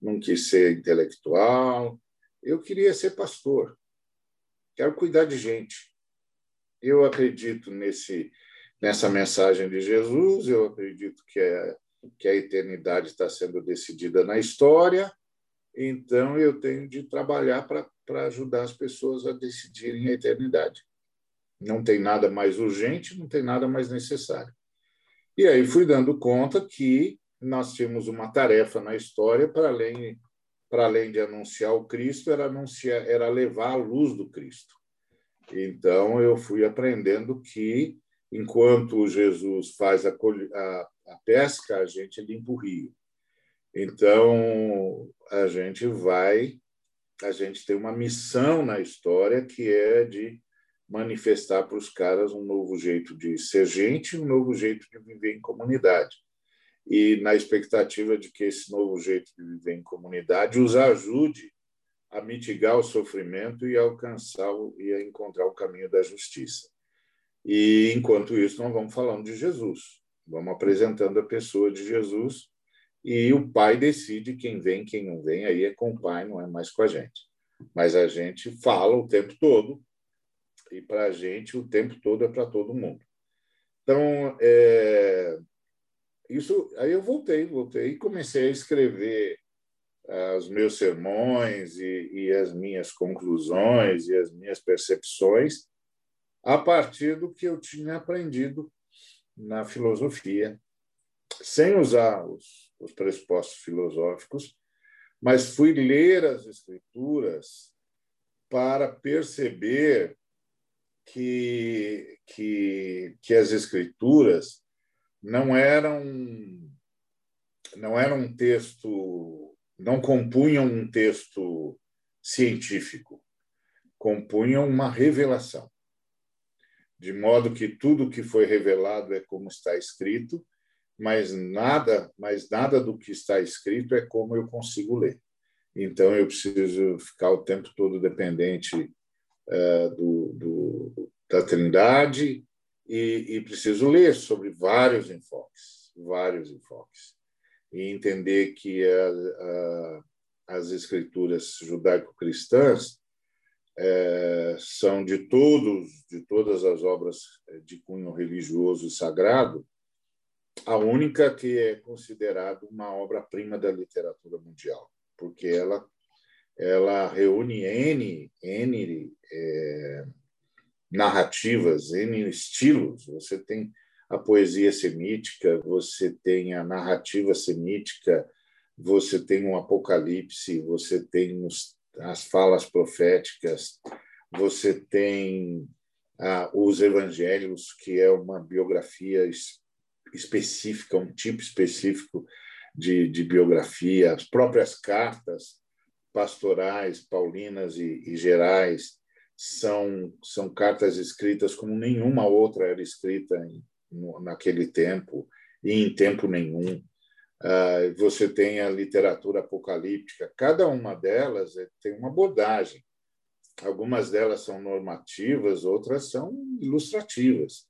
não quis ser intelectual. Eu queria ser pastor. Quero cuidar de gente. Eu acredito nesse nessa mensagem de Jesus. Eu acredito que é que a eternidade está sendo decidida na história. Então eu tenho de trabalhar para ajudar as pessoas a decidirem a eternidade. Não tem nada mais urgente, não tem nada mais necessário. E aí fui dando conta que nós tínhamos uma tarefa na história para além para além de anunciar o Cristo, era anunciar, era levar a luz do Cristo. Então eu fui aprendendo que enquanto Jesus faz a, a, a pesca, a gente limpa o rio. Então a gente vai, a gente tem uma missão na história que é de manifestar para os caras um novo jeito de ser gente, um novo jeito de viver em comunidade. E na expectativa de que esse novo jeito de viver em comunidade os ajude a mitigar o sofrimento e a alcançar e a encontrar o caminho da justiça. E enquanto isso, nós vamos falando de Jesus, vamos apresentando a pessoa de Jesus e o pai decide quem vem, quem não vem. Aí é com o pai, não é mais com a gente. Mas a gente fala o tempo todo e para a gente o tempo todo é para todo mundo. Então, é, isso aí eu voltei, voltei e comecei a escrever uh, os meus sermões e, e, as minhas conclusões e as minhas percepções a partir do que eu tinha aprendido na filosofia, sem usar os, os pressupostos filosóficos, mas fui ler as escrituras para perceber que, que, que as escrituras não eram não era um texto não compunham um texto científico compunham uma revelação. De modo que tudo que foi revelado é como está escrito mas nada mas nada do que está escrito é como eu consigo ler. Então eu preciso ficar o tempo todo dependente uh, do, do, da Trindade e, e preciso ler sobre vários enfoques, vários enfoques, e entender que a, a, as escrituras judaico-cristãs é, são de todos, de todas as obras de cunho religioso e sagrado, a única que é considerada uma obra-prima da literatura mundial, porque ela ela reúne n n é, narrativas, N estilos. Você tem a poesia semítica, você tem a narrativa semítica, você tem um apocalipse, você tem os, as falas proféticas, você tem ah, os evangelhos, que é uma biografia específica, um tipo específico de, de biografia, as próprias cartas pastorais, paulinas e, e gerais, são, são cartas escritas como nenhuma outra era escrita em, no, naquele tempo e em tempo nenhum. Uh, você tem a literatura apocalíptica, cada uma delas é, tem uma abordagem. Algumas delas são normativas, outras são ilustrativas.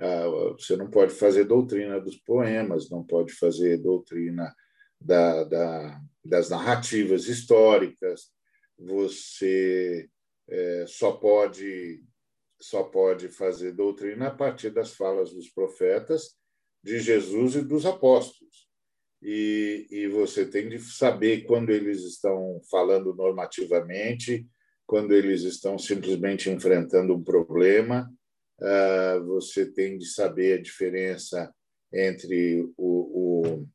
Uh, você não pode fazer doutrina dos poemas, não pode fazer doutrina da, da, das narrativas históricas, você é, só pode só pode fazer doutrina a partir das falas dos profetas, de Jesus e dos apóstolos. E, e você tem de saber quando eles estão falando normativamente, quando eles estão simplesmente enfrentando um problema. Uh, você tem de saber a diferença entre o, o,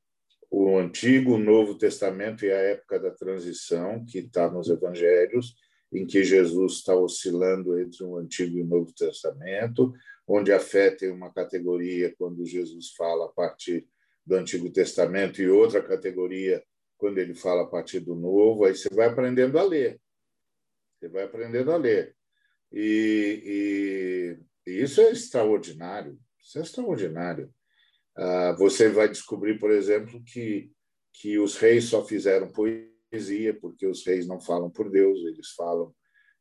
o Antigo, o Novo Testamento e a época da transição, que está nos Evangelhos, em que Jesus está oscilando entre o Antigo e o Novo Testamento, onde a fé tem uma categoria quando Jesus fala a partir do Antigo Testamento e outra categoria quando ele fala a partir do Novo. Aí você vai aprendendo a ler. Você vai aprendendo a ler. E, e, isso é extraordinário. Isso é extraordinário. Ah, você vai descobrir, por exemplo, que, que os reis só fizeram poesia poesia, porque os reis não falam por Deus, eles falam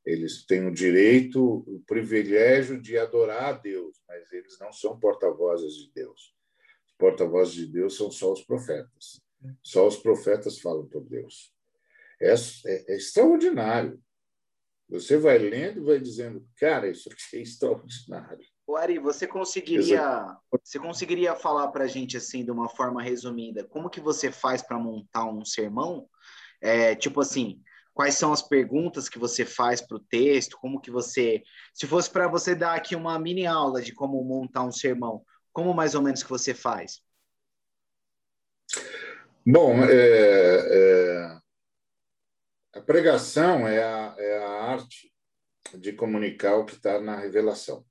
eles têm o direito, o privilégio de adorar a Deus, mas eles não são porta-vozes de Deus. Os porta-vozes de Deus são só os profetas. Só os profetas falam por Deus. É, é, é extraordinário. Você vai lendo e vai dizendo, cara, isso aqui é extraordinário. O Ari, você conseguiria, você conseguiria falar para a gente assim, de uma forma resumida, como que você faz para montar um sermão? É, tipo assim, quais são as perguntas que você faz para o texto? Como que você, se fosse para você dar aqui uma mini aula de como montar um sermão, como mais ou menos que você faz? Bom, é, é, pregação é a, é a arte de comunicar o que está na revelação.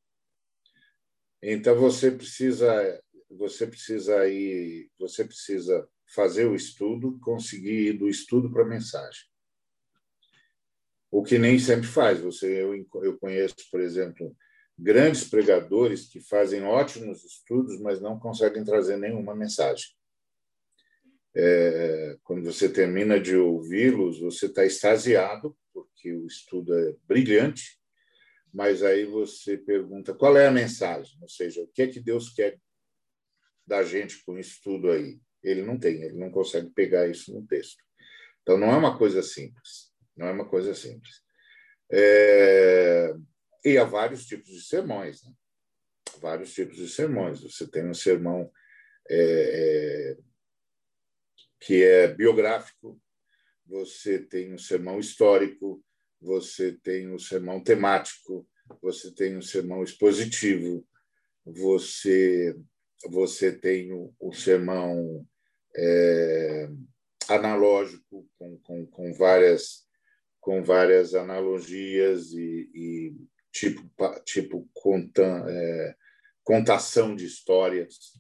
Então você precisa você precisa ir, você precisa fazer o estudo, conseguir ir do estudo para a mensagem. O que nem sempre faz. Você eu, eu conheço, por exemplo, grandes pregadores que fazem ótimos estudos, mas não conseguem trazer nenhuma mensagem é, quando você termina de ouvi-los, você está extasiado, porque o estudo é brilhante, mas aí você pergunta qual é a mensagem, ou seja, o que é que Deus quer da gente com isso tudo aí. Ele não tem, ele não consegue pegar isso no texto. Então, não é uma coisa simples, não é uma coisa simples. É... E há vários tipos de sermões, né? vários tipos de sermões. Você tem um sermão é, é que é biográfico, você tem um sermão histórico, você tem um sermão temático, você tem um sermão expositivo, você você tem o, o sermão é, analógico com, com, com, várias com várias analogias e, e tipo tipo conta, é, contação de histórias.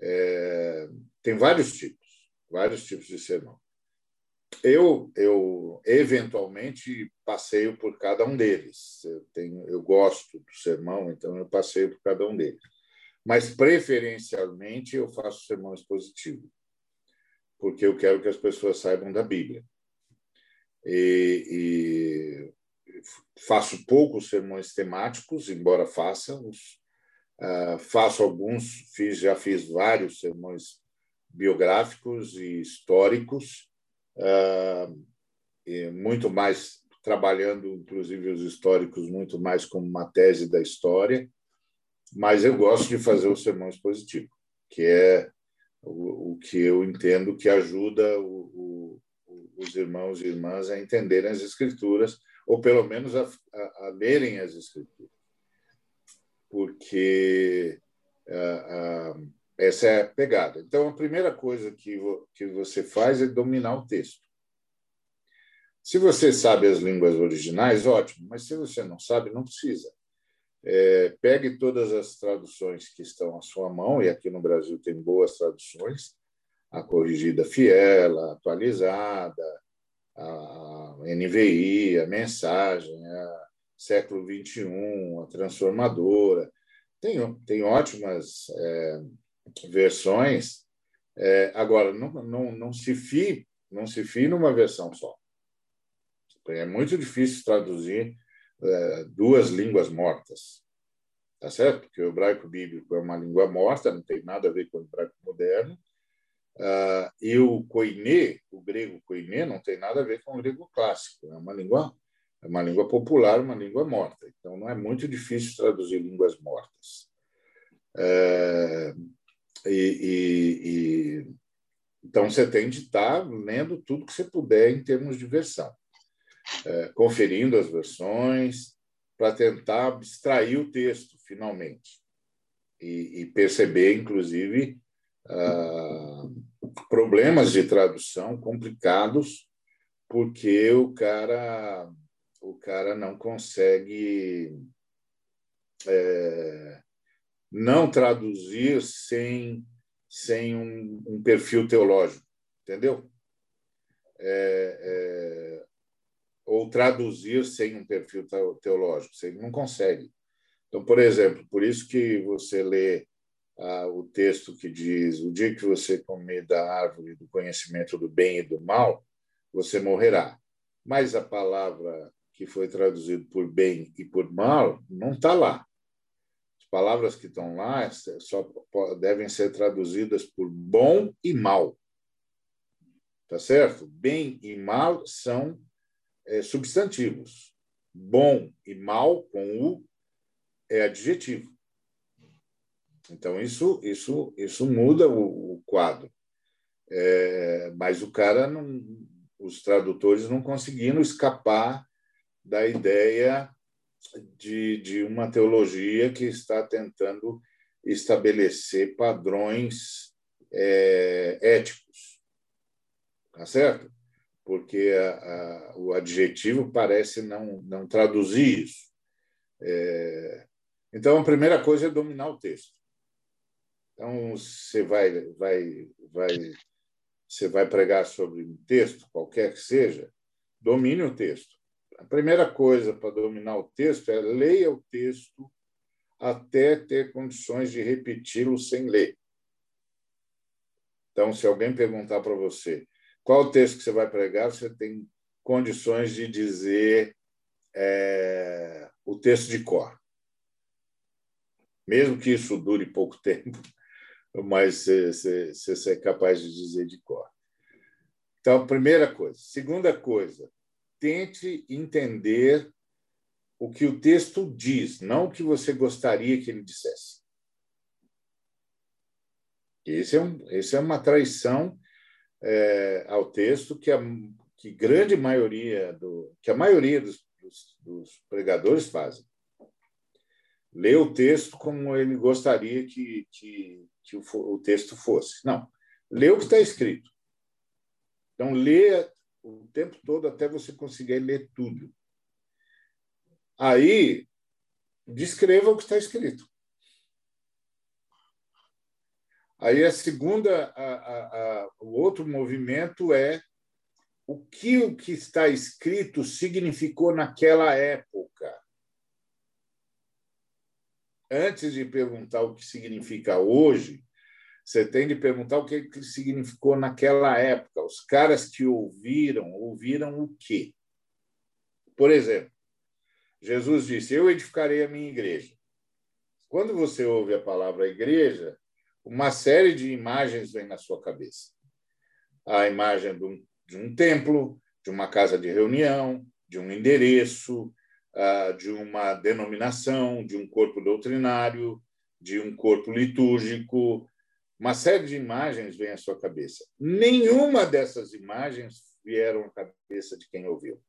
É, tem vários tipos vários tipos de sermão. Eu, eu eventualmente passeio por cada um deles. Eu, tenho, eu gosto do sermão, então eu passeio por cada um deles. Mas, preferencialmente, eu faço sermão expositivo, porque eu quero que as pessoas saibam da Bíblia. E, e faço poucos sermões temáticos, embora faça os. Uh, faço alguns, fiz, já fiz vários sermões biográficos e históricos, ah, e muito mais trabalhando, inclusive, os históricos muito mais como uma tese da história, mas eu gosto de fazer o sermão expositivo, que é o, o que eu entendo que ajuda o, o, os irmãos e irmãs a entenderem as escrituras, ou pelo menos a, a, a lerem as escrituras. Porque uh, uh, essa é a pegada. Então, a primeira coisa que, que você faz é dominar o texto. Se você sabe as línguas originais, ótimo, mas se você não sabe, não precisa. É, pegue todas as traduções que estão à sua mão, e aqui no Brasil tem boas traduções, a corrigida fiel, a atualizada, a NVI, a mensagem, a século XXI, a transformadora. Tem, tem ótimas é, versões. É, agora, não, não, não se fie não se fie numa versão só. É muito difícil traduzir é, duas línguas mortas, tá certo? Porque o hebraico bíblico é uma língua morta, não tem nada a ver com o hebraico moderno. Uh, e o koiné, o grego koiné, não tem nada a ver com o grego clássico. É uma língua, é uma língua popular, uma língua morta. Então, não é muito difícil traduzir línguas mortas. É, e, e, e, então, você tem de estar lendo tudo que você puder em termos de versão, é, conferindo as versões, para tentar abstrair o texto, finalmente, e, e perceber, inclusive, ah, problemas de tradução complicados, porque o cara, o cara não consegue. É, não traduzir sem, sem um, um perfil teológico, entendeu? É, é, ou traduzir sem um perfil teológico, você não consegue. Então, por exemplo, por isso que você lê ah, o texto que diz: o dia que você comer da árvore do conhecimento do bem e do mal, você morrerá. Mas a palavra que foi traduzido por bem e por mal, não está lá. As palavras que estão lá só devem ser traduzidas por bom e mal. Tá certo? Bem e mal são é, substantivos. Bom e mal, com U, é adjetivo. Então, isso, isso, isso muda o, o quadro. É, mas o cara, não, os tradutores não conseguiram escapar da ideia de, de uma teologia que está tentando estabelecer padrões é, éticos. Tá certo? Porque a, a, o adjetivo parece não, não traduzir isso. É, então, a primeira coisa é dominar o texto. Então, você vai, vai, vai, você vai pregar sobre um texto, qualquer que seja, domine o texto. A primeira coisa para dominar o texto é leia o texto até ter condições de repeti-lo sem ler. Então, se alguém perguntar para você qual texto que você vai pregar, você tem condições de dizer é, o texto de cor. Mesmo que isso dure pouco tempo, mas você é capaz de dizer de cor. Então, primeira coisa. Segunda coisa, tente entender o que o texto diz, não o que você gostaria que ele dissesse. Esse é, um, esse é uma traição é, ao texto que a que grande maioria do que a maioria dos, dos, dos pregadores fazem. Lê o texto como ele gostaria que, que, que o, o texto fosse. Não, lê o que está escrito. Então, lê o tempo todo até você conseguir ler tudo. Aí, descreva o que está escrito. Aí a segunda, a, a, a, o outro movimento é o que o que está escrito significou naquela época. Antes de perguntar o que significa hoje, você tem de perguntar o que, que significou naquela época. Os caras que ouviram, ouviram o quê? Por exemplo, Jesus disse: Eu edificarei a minha igreja. Quando você ouve a palavra igreja, uma série de imagens vem na sua cabeça. A imagem de um, de um templo, de uma casa de reunião, de um endereço, ah, de uma denominação, de um corpo doutrinário, de um corpo litúrgico, uma série de imagens vem à sua cabeça. Nenhuma dessas imagens vieram à cabeça de quem ouviu.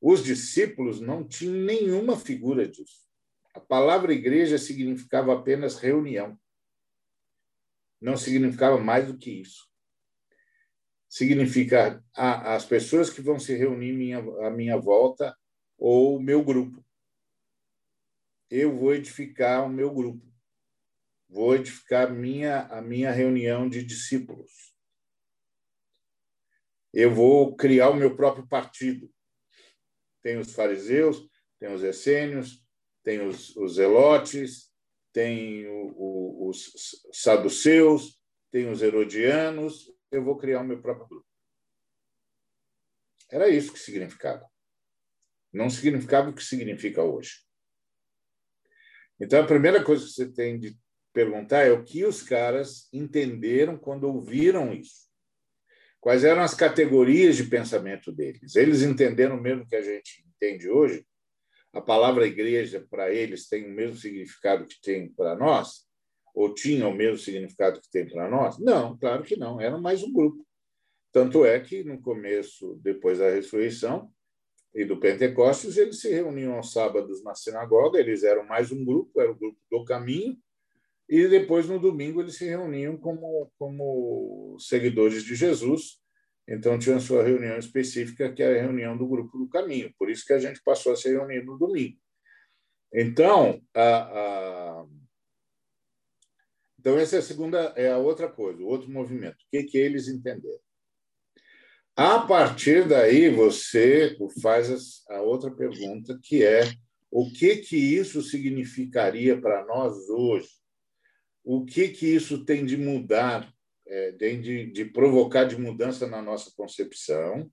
Os discípulos não tinham nenhuma figura disso. A palavra igreja significava apenas reunião. Não significava mais do que isso. Significa as pessoas que vão se reunir minha, à minha volta ou o meu grupo. Eu vou edificar o meu grupo vou edificar minha, a minha reunião de discípulos. Eu vou criar o meu próprio partido. Tem os fariseus, tem os essênios, tem os, os zelotes, tem o, o, os saduceus, tem os herodianos. Eu vou criar o meu próprio grupo. Era isso que significava. Não significava o que significa hoje. Então, a primeira coisa que você tem de perguntar é o que os caras entenderam quando ouviram isso. Quais eram as categorias de pensamento deles? Eles entenderam mesmo que a gente entende hoje? A palavra igreja para eles tem o mesmo significado que tem para nós? Ou tinha o mesmo significado que tem para nós? Não, claro que não. Era mais um grupo. Tanto é que no começo, depois da ressurreição e do Pentecostes, eles se reuniam aos sábados na sinagoga. Eles eram mais um grupo, era o grupo do caminho e depois, no domingo, eles se reuniam como, como seguidores de Jesus. Então, tinha sua reunião específica, que é a reunião do Grupo do Caminho. Por isso que a gente passou a se reunir no domingo. Então, a, a... então essa é a segunda, é a outra coisa, o outro movimento. O que, que eles entenderam? A partir daí, você faz a outra pergunta, que é o que, que isso significaria para nós hoje? O que, que isso tem de mudar, é, tem de, de provocar de mudança na nossa concepção,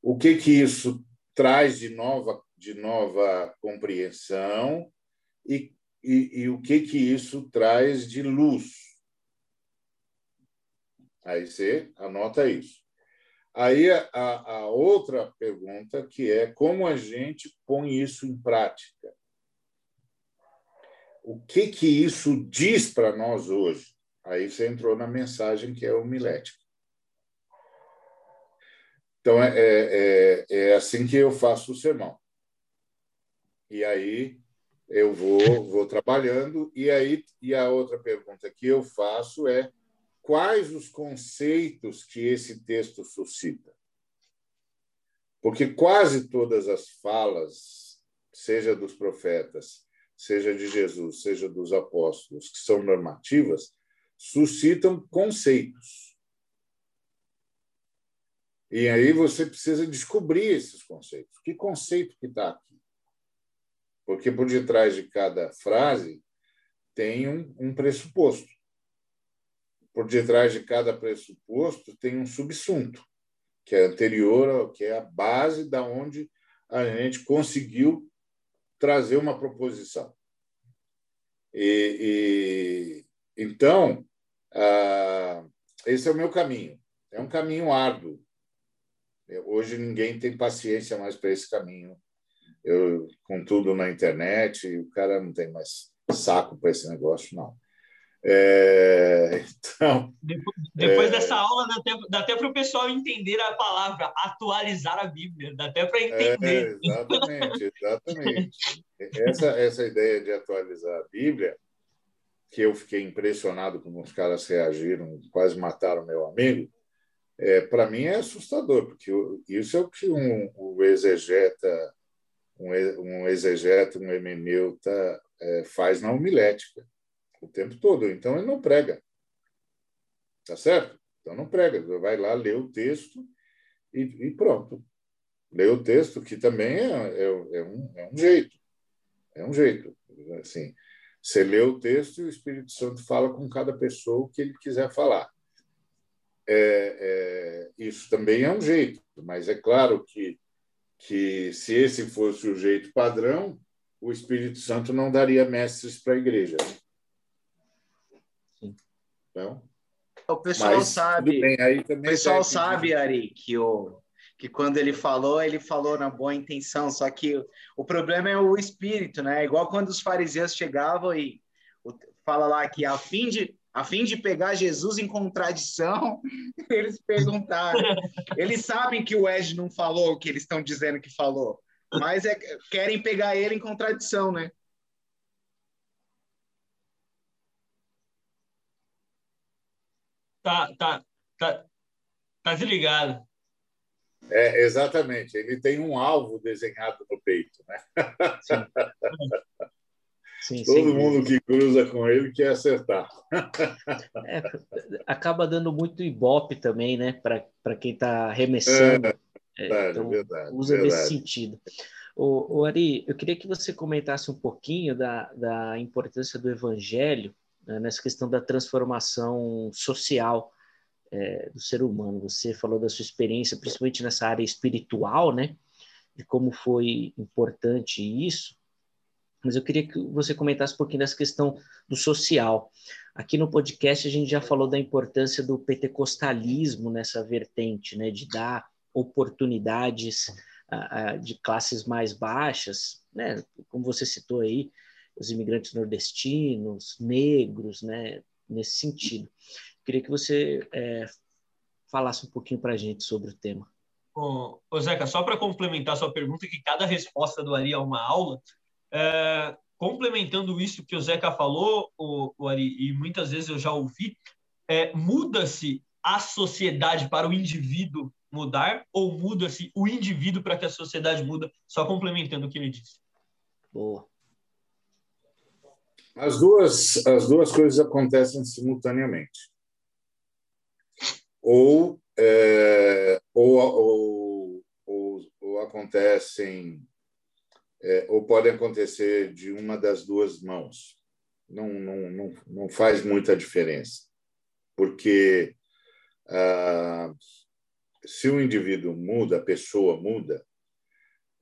o que que isso traz de nova de nova compreensão e, e, e o que que isso traz de luz. Aí você anota isso. Aí a, a, outra pergunta que é como a gente põe isso em prática. O que que isso diz para nós hoje? Aí você entrou na mensagem que é homilética. Então, é, é, é, é assim que eu faço o sermão. E aí eu vou, vou trabalhando. E aí e a outra pergunta que eu faço é quais os conceitos que esse texto suscita? Porque quase todas as falas, seja dos profetas, seja de Jesus, seja dos apóstolos, que são normativas, suscitam conceitos. E aí você precisa descobrir esses conceitos. Que conceito que está aqui? Porque por detrás de cada frase tem um, um pressuposto. Por detrás de cada pressuposto tem um subsunto, que é anterior, que é a base da onde a gente conseguiu trazer uma proposição. E, e então, esse é o meu caminho. É um caminho árduo, Hoje ninguém tem paciência mais para esse caminho. Eu, com tudo na internet, o cara não tem mais saco para esse negócio, não. É, então, depois, depois é, dessa aula, dá até, dá até para o pessoal entender a palavra atualizar a Bíblia, dá até para entender. É, exatamente, exatamente. essa, essa ideia de atualizar a Bíblia, que eu fiquei impressionado como os caras reagiram, quase mataram meu amigo, é, para mim é assustador, porque isso é o que um, um exegeta, um, um exegeta, um hemeneuta é, faz na homilética o tempo todo. Então ele não prega, tá certo? Então não prega, vai lá ler o texto e, e pronto. Lê o texto, que também é, é, é, um, é um jeito, é um jeito. Assim, você lê o texto e o Espírito Santo fala com cada pessoa o que ele quiser falar é, é, isso também é um jeito, mas é claro que, que se esse fosse o jeito padrão, o Espírito Santo não daria mestres para a igreja. Né? Então, o pessoal mas, sabe, bem, o pessoal sabe, Ari, que o que quando ele falou, ele falou na boa intenção, só que o problema é o espírito, né? Igual quando os fariseus chegavam e fala lá que a fim de a fim de pegar Jesus em contradição, eles perguntaram. Eles sabem que o Ed não falou o que eles estão dizendo que falou, mas é, querem pegar ele em contradição, né? Tá, tá, tá, tá desligado. É, exatamente. Ele tem um alvo desenhado no peito, né? Sim. Sim, Todo mundo que cruza com ele quer acertar. É, acaba dando muito ibope também, né? Para quem está arremessando. É, é, então, verdade, usa verdade. nesse sentido. O, o, Ari, eu queria que você comentasse um pouquinho da, da importância do evangelho né, nessa questão da transformação social é, do ser humano. Você falou da sua experiência, principalmente nessa área espiritual, né? De como foi importante isso mas eu queria que você comentasse um pouquinho dessa questão do social. Aqui no podcast a gente já falou da importância do pentecostalismo nessa vertente, né, de dar oportunidades uh, de classes mais baixas, né, como você citou aí, os imigrantes nordestinos, negros, né, nesse sentido. Queria que você é, falasse um pouquinho para a gente sobre o tema. Ô, ô Zeca, só para complementar sua pergunta, que cada resposta do Ari é uma aula, é, complementando isso que o Zeca falou, o, o Ari, e muitas vezes eu já ouvi, é, muda-se a sociedade para o indivíduo mudar ou muda-se o indivíduo para que a sociedade muda? Só complementando o que ele disse. Boa. As duas, as duas coisas acontecem simultaneamente. Ou, é, ou, ou, ou, ou acontecem é, ou pode acontecer de uma das duas mãos. Não, não, não, não faz muita diferença, porque ah, se o indivíduo muda, a pessoa muda,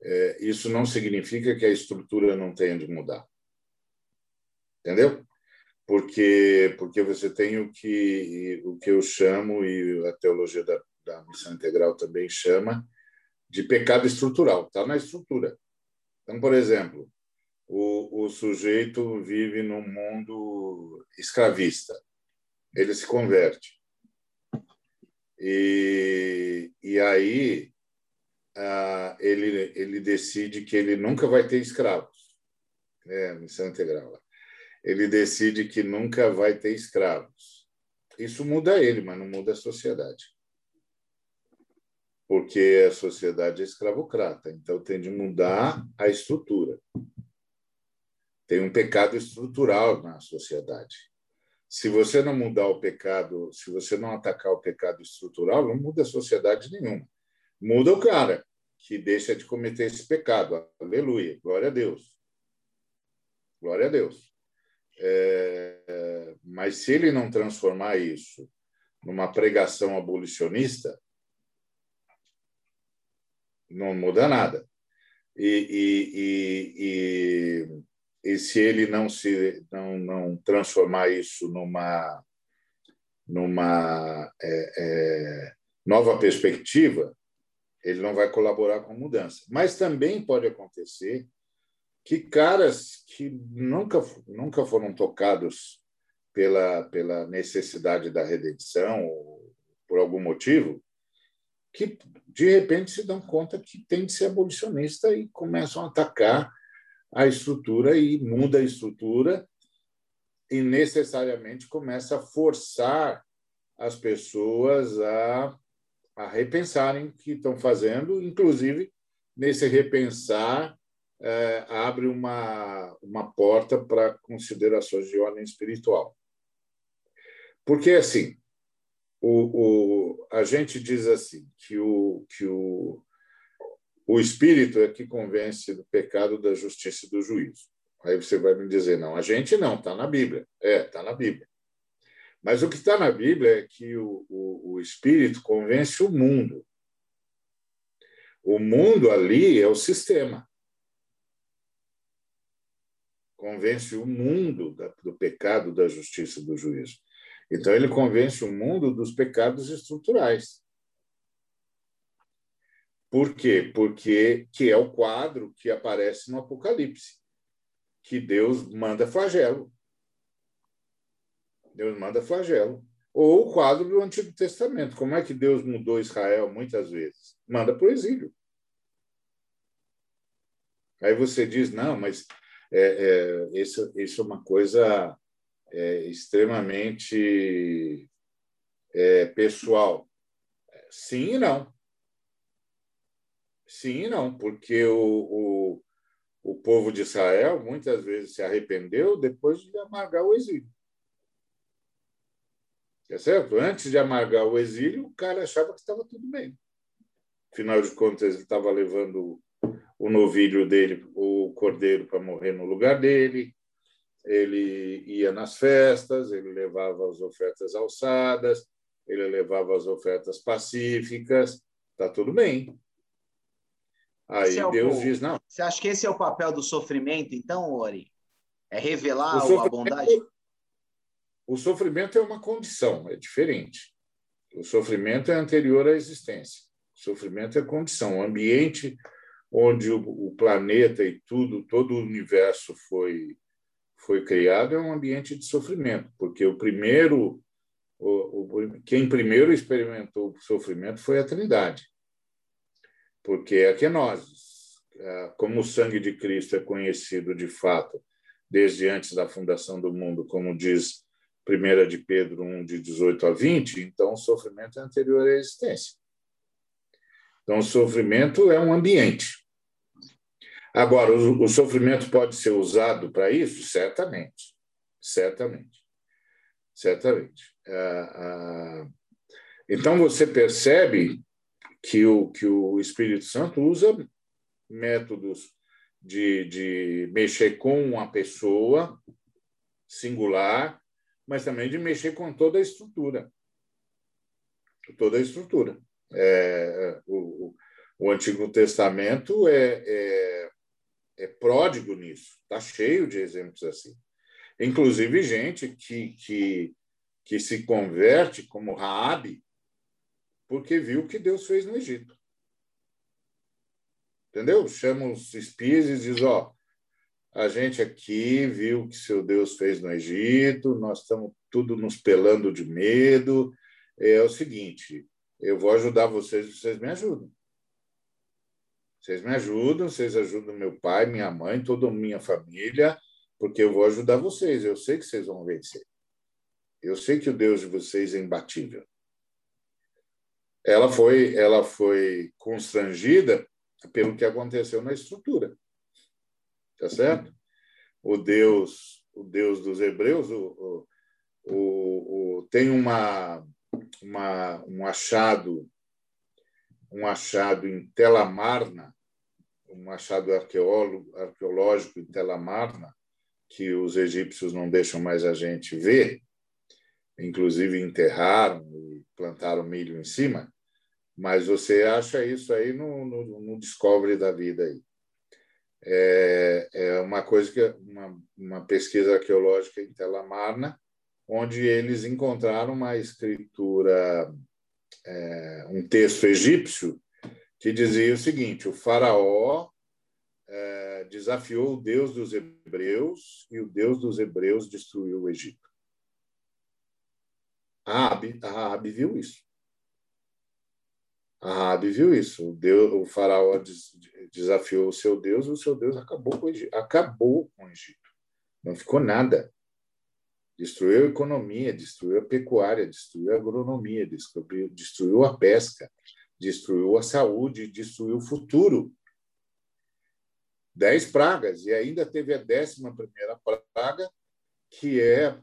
é, isso não significa que a estrutura não tenha de mudar. Entendeu? Porque, porque você tem o que, o que eu chamo, e a teologia da, da missão integral também chama, de pecado estrutural. Está na estrutura. Então, por exemplo, o, o sujeito vive num mundo escravista. Ele se converte. E, e aí ah, ele, ele decide que ele nunca vai ter escravos. É, missão integral. Ele decide que nunca vai ter escravos. Isso muda ele, mas não muda a sociedade. Porque a sociedade é escravocrata, então tem de mudar a estrutura. Tem um pecado estrutural na sociedade. Se você não mudar o pecado, se você não atacar o pecado estrutural, não muda a sociedade nenhuma. Muda o cara que deixa de cometer esse pecado. Aleluia. Glória a Deus. Glória a Deus. É, mas se ele não transformar isso numa pregação abolicionista, não muda nada. E, e, e, e, se ele não se não, não transformar isso numa numa é, é, nova perspectiva, ele não vai colaborar com a mudança. Mas também pode acontecer que caras que nunca, nunca foram tocados pela, pela necessidade da redenção, por algum motivo, que de repente se dão conta que tem de ser abolicionista e começam a atacar a estrutura e muda a estrutura e necessariamente começa a forçar as pessoas a a repensarem o que estão fazendo, inclusive nesse repensar é, abre uma, uma porta para considerações de ordem espiritual. Porque, assim, o, o, a gente diz assim, que, o, que o, o espírito é que convence do pecado, da justiça e do juízo. Aí você vai me dizer, não, a gente não, está na Bíblia. É, está na Bíblia. Mas o que está na Bíblia é que o, o, o Espírito convence o mundo. O mundo ali é o sistema. Convence o mundo do pecado, da justiça do juízo. Então, ele convence o mundo dos pecados estruturais. Por quê? Porque que é o quadro que aparece no Apocalipse, que Deus manda flagelo. Deus manda flagelo. Ou o quadro do Antigo Testamento. Como é que Deus mudou Israel muitas vezes? Manda para o exílio. Aí você diz, não, mas é, é, isso, isso é uma coisa é, extremamente é, pessoal. Sim e não. Sim e não, porque o, o, o povo de Israel muitas vezes se arrependeu depois de amargar o exílio. É certo? Antes de amargar o exílio, o cara achava que estava tudo bem. Afinal de contas, ele estava levando o novilho dele, o cordeiro, para morrer no lugar dele. Ele ia nas festas, ele levava as ofertas alçadas, ele levava as ofertas pacíficas. Está tudo bem. Aí é Deus o... diz: não. Você acha que esse é o papel do sofrimento, então, Ori? É revelar a bondade? O sofrimento é uma condição, é diferente. O sofrimento é anterior à existência. O sofrimento é condição, o ambiente onde o, planeta e tudo, todo o universo foi foi criado é um ambiente de sofrimento, porque o primeiro o, o, quem primeiro experimentou o sofrimento foi a Trindade. Porque é que nós, é, como o sangue de Cristo é conhecido de fato desde antes da fundação do mundo, como diz 1 de Pedro 1, de 18 a 20, então o sofrimento é anterior à existência. Então, o sofrimento é um ambiente. Agora, o, o sofrimento pode ser usado para isso? Certamente. Certamente. Certamente. Ah, ah, então, você percebe que o, que o Espírito Santo usa métodos de, de mexer com uma pessoa singular mas também de mexer com toda a estrutura. Toda a estrutura. É, o, o Antigo Testamento é, é, é pródigo nisso, está cheio de exemplos assim. Inclusive gente que, que, que se converte como Raabe porque viu o que Deus fez no Egito. Entendeu? Chama os espias e diz, ó, a gente aqui viu o que seu Deus fez no Egito, nós estamos tudo nos pelando de medo. É o seguinte, eu vou ajudar vocês, vocês me ajudam. Vocês me ajudam, vocês ajudam meu pai, minha mãe, toda a minha família, porque eu vou ajudar vocês. Eu sei que vocês vão vencer. Eu sei que o Deus de vocês é imbatível. Ela foi, ela foi constrangida pelo que aconteceu na estrutura. Tá certo? O Deus, o Deus dos hebreus, o, o, o tem uma, uma, um achado um achado em Telamarna, um achado arqueológico em Telamarna, que os egípcios não deixam mais a gente ver, inclusive enterraram e plantaram milho em cima, mas você acha isso aí no, no, no da vida aí. É, é uma coisa que uma, uma pesquisa arqueológica em Telamarna, onde eles encontraram uma escritura, é, um texto egípcio que dizia o seguinte: o faraó é, desafiou o Deus dos hebreus e o Deus dos hebreus destruiu o Egito. A Raabe viu isso. A Raabe viu isso. O, Deus, o faraó des, desafiou o seu Deus e o seu Deus acabou com o Egito. Acabou com o Egito. Não ficou nada. Destruiu a economia, destruiu a pecuária, destruiu a agronomia, destruiu, destruiu a pesca, destruiu a saúde, destruiu o futuro. Dez pragas, e ainda teve a décima primeira praga, que é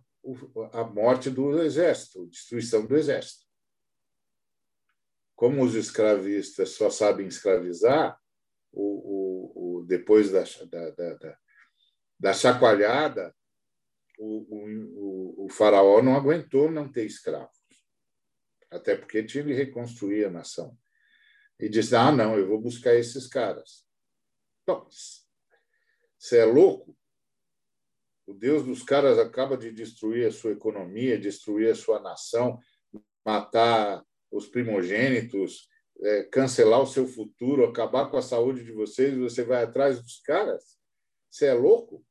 a morte do exército, destruição do exército. Como os escravistas só sabem escravizar, o, o, o depois da, da, da, da chacoalhada, o, o, o, faraó não aguentou não ter escravos, até porque tinha que reconstruir a nação. E disse: Ah, não, eu vou buscar esses caras. Bom, você é louco? O Deus dos caras acaba de destruir a sua economia, destruir a sua nação, matar os primogênitos, é, cancelar o seu futuro, acabar com a saúde de vocês, você vai atrás dos caras? Você é louco?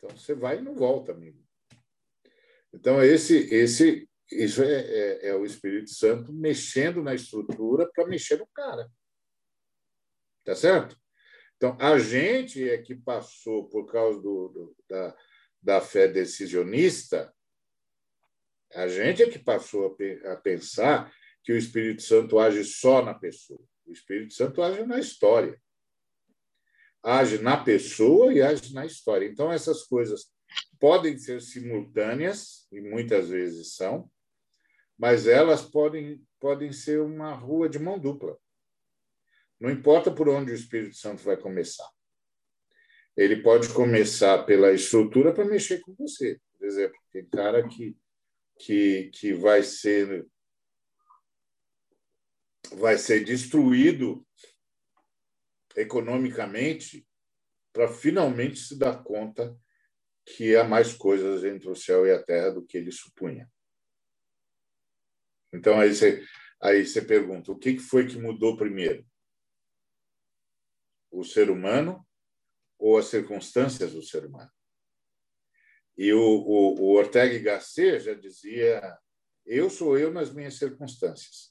Então você vai e não volta, amigo. Então esse, esse, isso é, é, é o Espírito Santo mexendo na estrutura para mexer no cara, tá certo? Então, a gente é que passou, por causa do, do, da, da fé decisionista, a gente é que passou a, a pensar que o Espírito Santo age só na pessoa. O Espírito Santo age na história. Age na pessoa e age na história. Então, essas coisas podem ser simultâneas, e muitas vezes são, mas elas podem, podem ser uma rua de mão dupla. Não importa por onde o Espírito Santo vai começar. Ele pode começar pela estrutura para mexer com você. Por exemplo, tem cara que, que, que vai ser vai ser destruído economicamente para finalmente se dar conta que há mais coisas entre o céu e a terra do que ele supunha. Então aí você aí você pergunta o que foi que mudou primeiro? o ser humano ou as circunstâncias do ser humano. E o, o, o Ortega y Gasset já dizia: eu sou eu nas minhas circunstâncias.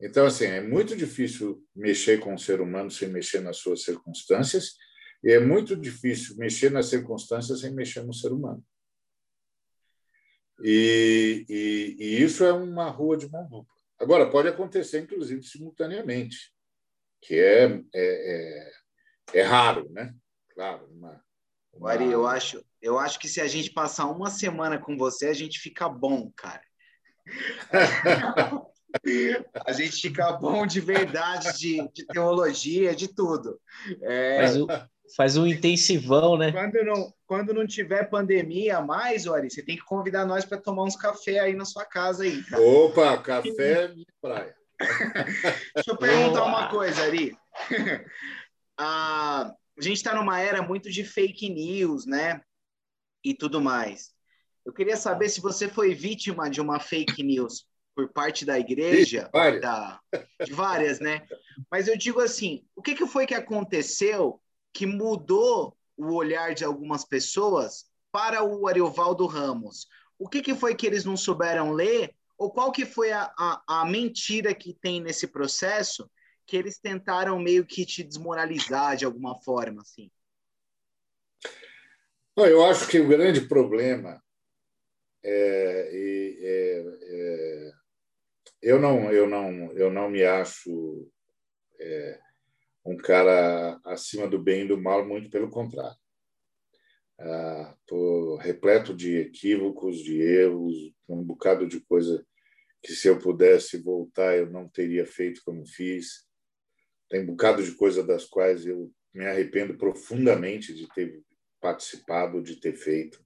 Então, assim, é muito difícil mexer com o ser humano sem mexer nas suas circunstâncias, e é muito difícil mexer nas circunstâncias sem mexer no ser humano. E, e, e isso é uma rua de mão dupla. Agora, pode acontecer, inclusive, simultaneamente que é, é, é, é raro, né? Claro, uma, uma... Ari, eu acho, eu acho que se a gente passar uma semana com você, a gente fica bom, cara. a gente fica bom de verdade, de, de teologia, de tudo. É... Mas o, Faz um intensivão, né? Quando não, quando não tiver pandemia mais, Ori, você tem que convidar nós para tomar uns café aí na sua casa aí. Cara. Opa, café é minha praia. Deixa eu perguntar uma coisa, Ari. a gente está numa era muito de fake news, né? E tudo mais. Eu queria saber se você foi vítima de uma fake news por parte da igreja, várias. Da, de várias, né? Mas eu digo assim, o que, que foi que aconteceu que mudou o olhar de algumas pessoas para o Ariovaldo Ramos? O que, que foi que eles não souberam ler? Ou qual que foi a, a, a mentira que tem nesse processo que eles tentaram meio que te desmoralizar de alguma forma, assim? Eu acho que o grande problema é, é, é, eu não eu não eu não me acho é, um cara acima do bem e do mal, muito pelo contrário. Estou ah, repleto de equívocos, de erros, um bocado de coisa que se eu pudesse voltar eu não teria feito como fiz. Tem um bocado de coisa das quais eu me arrependo profundamente de ter participado, de ter feito.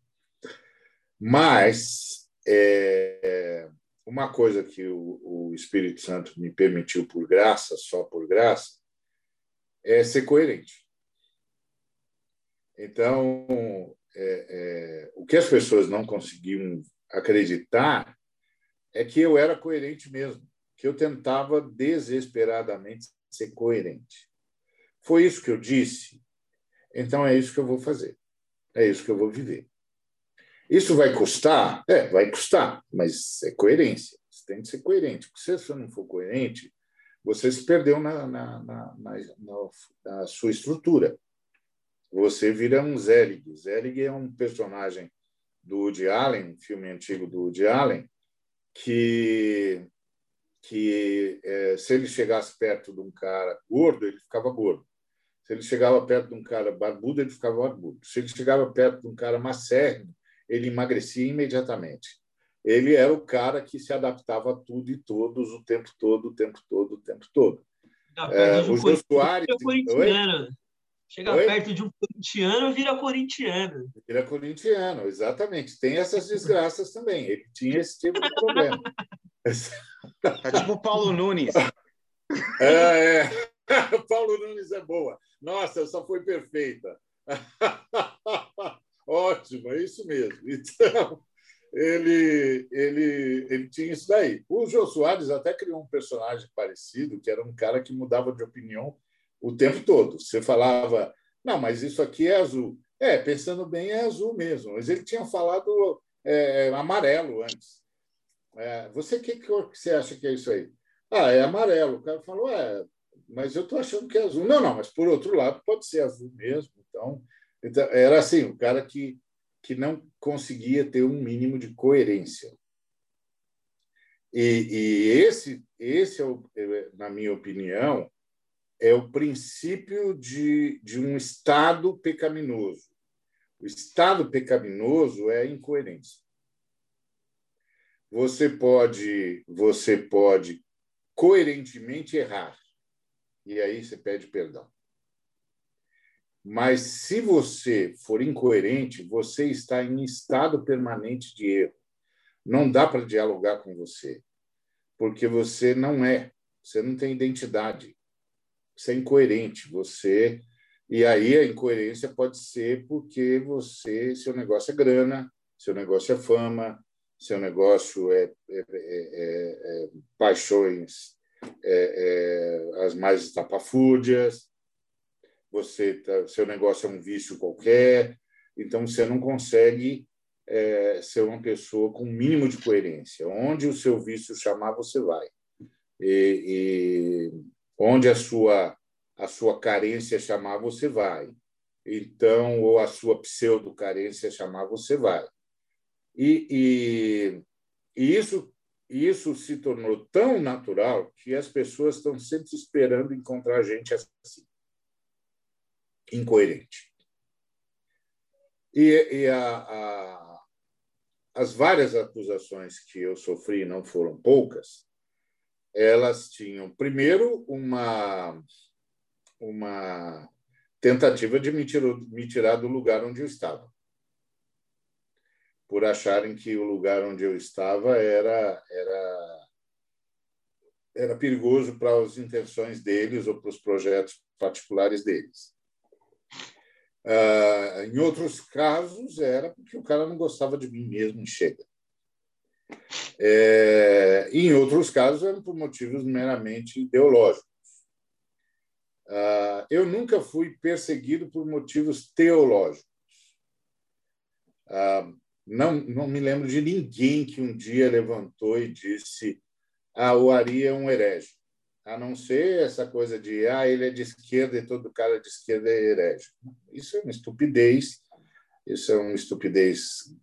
Mas é, uma coisa que o, o Espírito Santo me permitiu por graça, só por graça, é ser coerente. Então, é, é, o que as pessoas não conseguiam acreditar é que eu era coerente mesmo, que eu tentava desesperadamente ser coerente. Foi isso que eu disse, então é isso que eu vou fazer, é isso que eu vou viver. Isso vai custar? É, vai custar, mas é coerência. Você tem que ser coerente. Porque se você não for coerente, você se perdeu na, na, na, na, sua estrutura. Você vira um Zelig. Zelig é um personagem do Woody Allen, um filme antigo do Woody Allen, que, que é, se ele chegasse perto de um cara gordo, ele ficava gordo. Se ele chegava perto de um cara barbudo, ele ficava barbudo. Se ele chegava perto de um cara macérrimo, ele emagrecia imediatamente ele era o cara que se adaptava a tudo e todos o tempo todo, o tempo todo, o tempo todo. É, o Jô Soares. Chega Oi? perto de um corintiano, vira corintiano. Vira corintiano, exatamente. Tem essas desgraças também. Ele tinha esse tipo de problema. Tá tipo o Paulo Nunes. É, é. Paulo Nunes é boa. Nossa, essa foi perfeita. Ótimo, é isso mesmo. Então, ele, ele, ele tinha isso daí. O Jô Soares até criou um personagem parecido, que era um cara que mudava de opinião o tempo todo. Você falava, não, mas isso aqui é azul. É, pensando bem, é azul mesmo. Mas ele tinha falado é, amarelo antes. É, você, que que você acha que é isso aí? Ah, é amarelo. O cara falou, é, mas eu estou achando que é azul. Não, não, mas por outro lado pode ser azul mesmo. Então, então era assim, o cara que que não conseguia ter um mínimo de coerência. E, e esse, esse é, o, é, na minha opinião, é o princípio de, de um estado pecaminoso. O estado pecaminoso é a incoerência. Você pode, você pode coerentemente errar, e aí você pede perdão. Mas se você for incoerente, você está em estado permanente de erro. Não dá para dialogar com você, porque você não é, você não tem identidade. Você é incoerente, você e aí a incoerência pode ser porque você, seu negócio é grana, seu negócio é fama, seu negócio é, é, é, é, é paixões é, é, as mais estapafúrdias, você tá, seu negócio é um vício qualquer, então você não consegue é, ser uma pessoa com um mínimo de coerência. Onde o seu vício chamar, você vai. E, e onde a sua a sua carência chamar, você vai. Então, ou a sua pseudo carência chamar, você vai. E, e, e isso isso se tornou tão natural que as pessoas estão sempre esperando encontrar gente assim incoerente. E, e a, a, as várias acusações que eu sofri, não foram poucas, elas tinham, primeiro, uma, uma tentativa de me, me tirar do lugar onde eu estava. Por acharem que o lugar onde eu estava era, era, era perigoso para as intenções deles ou para os projetos particulares deles. Uh, em outros casos, era porque o cara não gostava de mim mesmo e chega. É, em outros casos, eram por motivos meramente ideológicos. Uh, eu nunca fui perseguido por motivos teológicos. Uh, não, não me lembro de ninguém que um dia levantou e disse: Ah, o Ari é um herege. A não ser essa coisa de ah, ele é de esquerda e todo cara de esquerda é herege. Isso é uma estupidez, isso é uma estupidez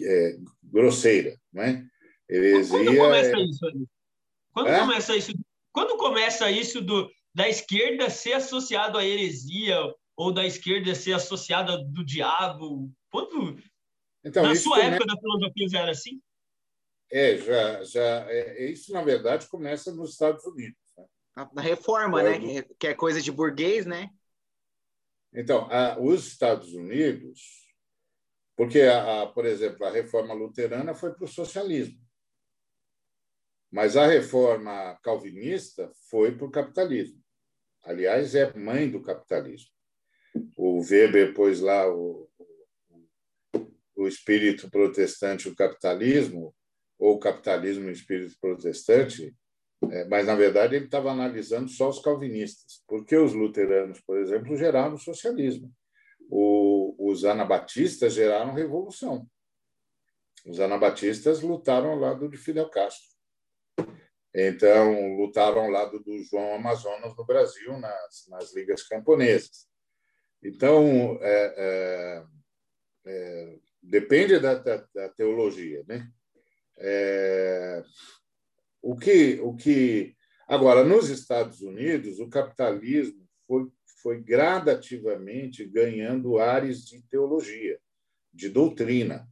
é, grosseira, não é? Heresia. Quando começa é... isso? Quando é? começa isso? Quando começa isso do, da esquerda ser associado à heresia ou da esquerda ser associada do diabo? Quando então, na sua época da filosofia já era assim? É, já, já é, isso na verdade começa nos Estados Unidos. Na reforma, né? Que é coisa de burguês, né? Então, a, os Estados Unidos, porque, a, a, por exemplo, a reforma luterana foi para o socialismo. Mas a reforma calvinista foi para o capitalismo. Aliás, é mãe do capitalismo. O Weber pôs lá o, o espírito protestante, o capitalismo, ou o capitalismo e o espírito protestante, é, mas, na verdade, ele estava analisando só os calvinistas, porque os luteranos, por exemplo, geraram socialismo. O, os anabatistas geraram revolução. Os anabatistas lutaram ao lado de Fidel Castro. Então, lutaram ao lado do João Amazonas no Brasil, nas, nas ligas camponesas. Então, é, é, é, depende da, da, da, teologia. Né? O, que, o que. Agora, nos Estados Unidos, o capitalismo foi, foi gradativamente ganhando ares de teologia, de doutrina.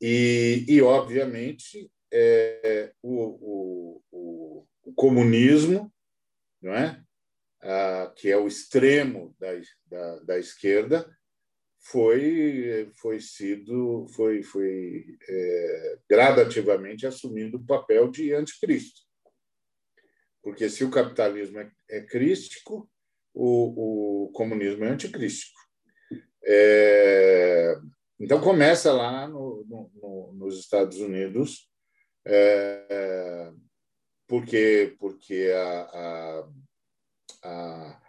E, e obviamente, é, o, o, o, comunismo, não é? Ah, que é o extremo da, da, da, esquerda, foi foi sido foi foi é, gradativamente assumindo o papel de anticristo, porque se o capitalismo é, é crístico, o, o comunismo é anticrístico. É, então começa lá no, no, nos Estados Unidos é, porque, porque a, a, a,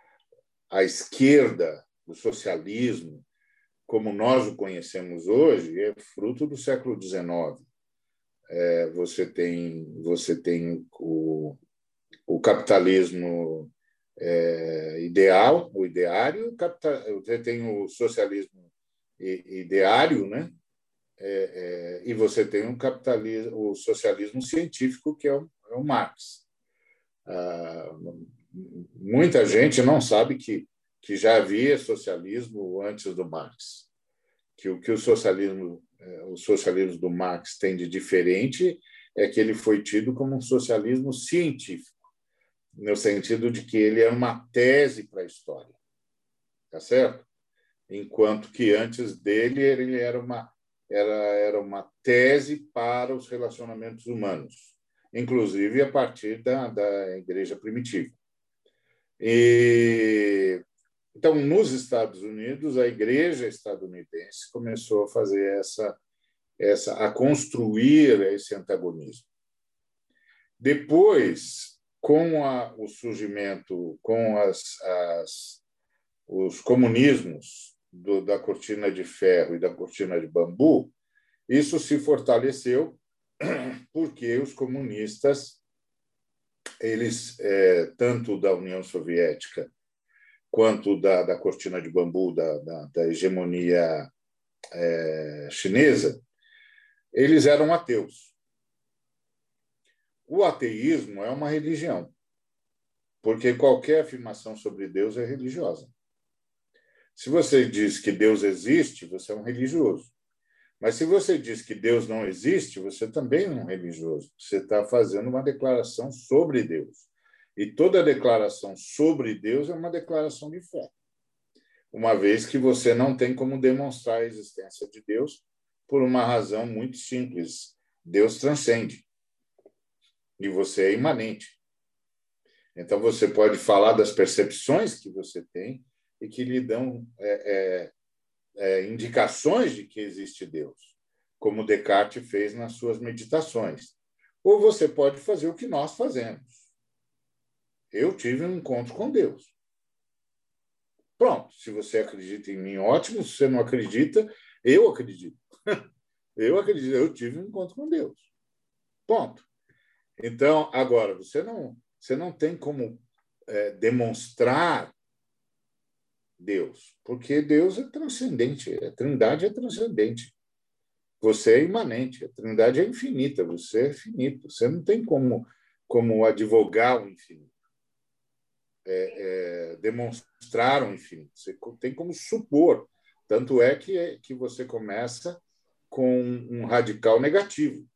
a esquerda, o socialismo, como nós o conhecemos hoje, é fruto do século XIX. É, você tem você tem o, o capitalismo é, ideal, o ideário, o você tem o socialismo ideário, né? é, é, e você tem um capitalismo, o socialismo científico, que é o, é o Marx. Ah, muita gente não sabe que, que já havia socialismo antes do Marx, que o que o socialismo, é, o socialismo do Marx tem de diferente é que ele foi tido como um socialismo científico, no sentido de que ele era uma tese para a história, tá certo? Enquanto que antes dele ele era uma era, era uma tese para os relacionamentos humanos, inclusive a partir da, da igreja primitiva. E, então, nos Estados Unidos, a igreja estadunidense começou a fazer essa, essa a construir esse antagonismo. Depois, com a, o surgimento, com as, as, os comunismos do, da cortina de ferro e da cortina de bambu, isso se fortaleceu porque os comunistas, eles é, tanto da União Soviética quanto da, da cortina de bambu, da, da, da hegemonia é, chinesa, eles eram ateus. O ateísmo é uma religião, porque qualquer afirmação sobre Deus é religiosa. Se você diz que Deus existe, você é um religioso. Mas se você diz que Deus não existe, você também é um religioso. Você está fazendo uma declaração sobre Deus. E toda declaração sobre Deus é uma declaração de fé. Uma vez que você não tem como demonstrar a existência de Deus por uma razão muito simples. Deus transcende. E você é imanente. Então, você pode falar das percepções que você tem e que lhe dão é, é, é, indicações de que existe Deus, como Descartes fez nas suas meditações. Ou você pode fazer o que nós fazemos. Eu tive um encontro com Deus. Pronto, se você acredita em mim, ótimo. Se você não acredita, eu acredito. Eu acredito, eu tive um encontro com Deus. Ponto. Então, agora, você não, você não tem como é, demonstrar Deus, porque Deus é transcendente, a Trindade é transcendente. Você é imanente, a Trindade é infinita, você é finito. Você não tem como, como advogar o infinito é, é, demonstraram infinito. Você tem como supor. Tanto é que, que você começa com um radical negativo.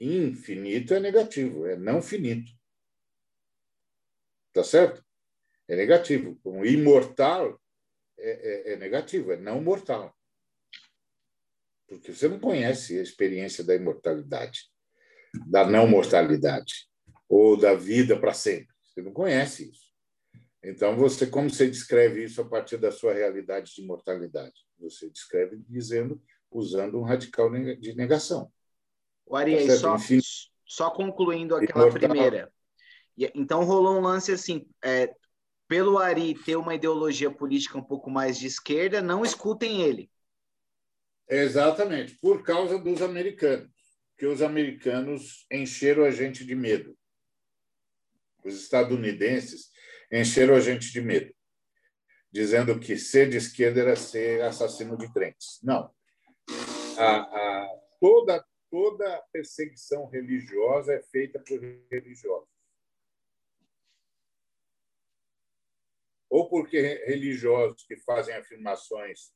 Infinito é negativo, é não finito. Tá certo? É negativo. Como imortal é, é, é negativo, é não mortal. Porque você não conhece a experiência da imortalidade, da não mortalidade, ou da vida para sempre. Você não conhece isso. Então, você como você descreve isso a partir da sua realidade de mortalidade? Você descreve dizendo, usando um radical de negação. O Ari, tá só, só concluindo aquela Imortal. primeira. Então, rolou um lance assim, é, pelo Ari ter uma ideologia política um pouco mais de esquerda, não escutem ele. Exatamente, por causa dos americanos, que os americanos encheram a gente de medo. Os estadunidenses encheram a gente de medo, dizendo que ser de esquerda era ser assassino de crentes. Não. A, a, toda, toda perseguição religiosa é feita por religiosos. Ou porque religiosos que fazem afirmações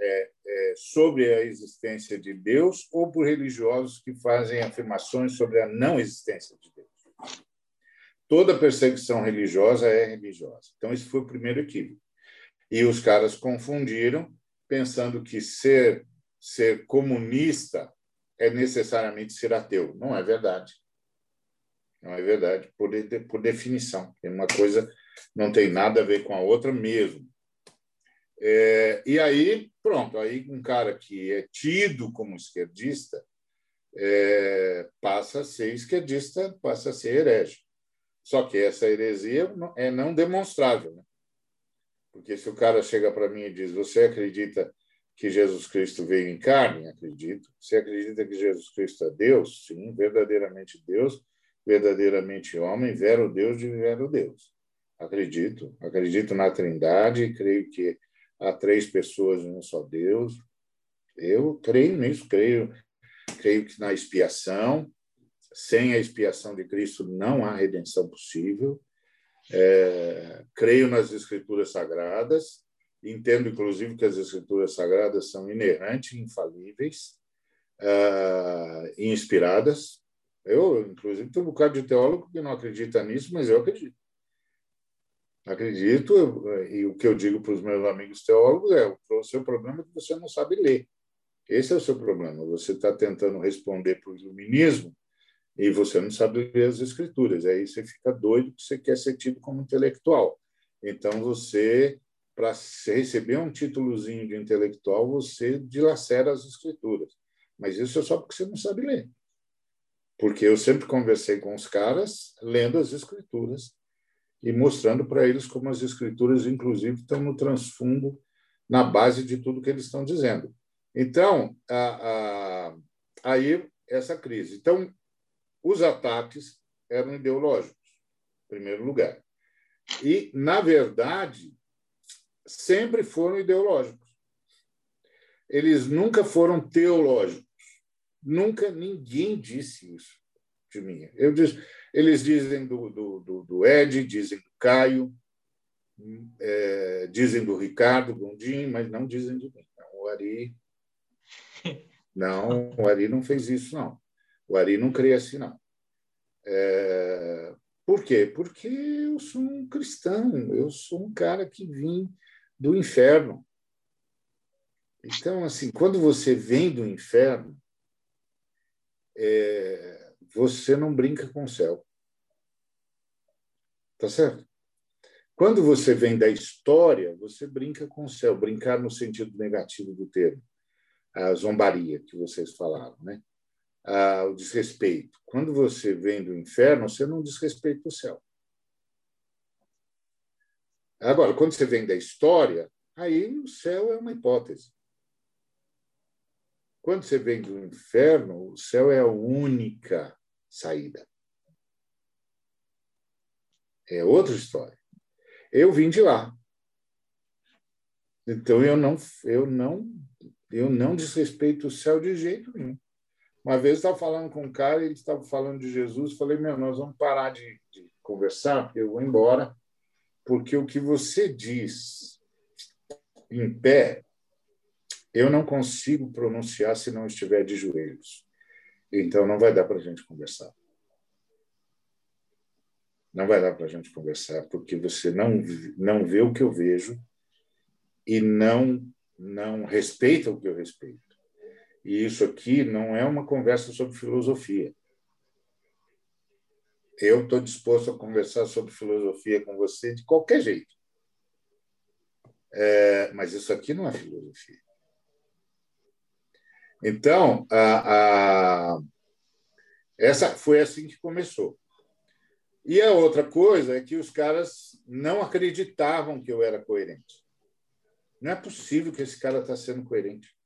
é, é, sobre a existência de Deus, ou por religiosos que fazem afirmações sobre a não existência de Deus toda perseguição religiosa é religiosa. Então, esse foi o primeiro equívoco. E os caras confundiram, pensando que ser, ser comunista é necessariamente ser ateu. Não é verdade. Não é verdade, por, por definição. Uma coisa não tem nada a ver com a outra mesmo. É, e aí, pronto, aí um cara que é tido como esquerdista é, passa a ser esquerdista, passa a ser herege. Só que essa heresia é não demonstrável. Né? Porque se o cara chega para mim e diz: Você acredita que Jesus Cristo veio em carne? Acredito. Você acredita que Jesus Cristo é Deus? Sim, verdadeiramente Deus, verdadeiramente homem, vero Deus de vero Deus. Acredito. Acredito na Trindade, creio que há três pessoas em um só Deus. Eu creio nisso, creio, creio que na expiação, sem a expiação de Cristo não há redenção possível. É, creio nas Escrituras Sagradas, entendo, inclusive, que as Escrituras Sagradas são inerentes, infalíveis e inspiradas. Eu, inclusive, tenho um bocado de teólogo que não acredita nisso, mas eu acredito. Acredito, e o que eu digo para os meus amigos teólogos é: o seu problema é que você não sabe ler. Esse é o seu problema. Você está tentando responder para o iluminismo e você não sabe ler as escrituras. Aí você fica doido que você quer ser tido como intelectual. Então você, para receber um títulozinho de intelectual, você dilacera as escrituras. Mas isso é só porque você não sabe ler. Porque eu sempre conversei com os caras lendo as escrituras e mostrando para eles como as escrituras, inclusive, estão no transfundo, na base de tudo que eles estão dizendo. Então, a, a, aí essa crise. Então, os ataques eram ideológicos, em primeiro lugar. E, na verdade, sempre foram ideológicos. Eles nunca foram teológicos. Nunca ninguém disse isso de mim. Eu disse, eles dizem do, do, do, do Ed, dizem do Caio, é, dizem do Ricardo Gondim, mas não dizem de mim. Não, o Ari. Não, o Ari não fez isso, não. O Ari não crê assim, não. É, Por quê? Porque eu sou um cristão, eu sou um cara que vim do inferno. Então, assim, quando você vem do inferno, é, você não brinca com o céu. Tá certo? Quando você vem da história, você brinca com o céu, brincar no sentido negativo do termo, a zombaria que vocês falaram, né? Ah, o desrespeito. Quando você vem do inferno, você não desrespeita o céu. Agora, quando você vem da história, aí o céu é uma hipótese. Quando você vem do inferno, o céu é a única saída. É outra história. Eu vim de lá. Então eu não eu não eu não desrespeito o céu de jeito nenhum. Uma vez eu estava falando com um cara, ele estava falando de Jesus, falei, meu, nós vamos parar de, de conversar, porque eu vou embora, porque o que você diz em pé eu não consigo pronunciar se não estiver de joelhos. Então, não vai dar para a gente conversar. Não vai dar para a gente conversar, porque você não, não vê o que eu vejo e não, não respeita o que eu respeito. E isso aqui não é uma conversa sobre filosofia. Eu estou disposto a conversar sobre filosofia com você de qualquer jeito. É, mas isso aqui não é filosofia. Então, a, a, essa foi assim que começou. E a outra coisa é que os caras não acreditavam que eu era coerente. Não é possível que esse cara está sendo coerente.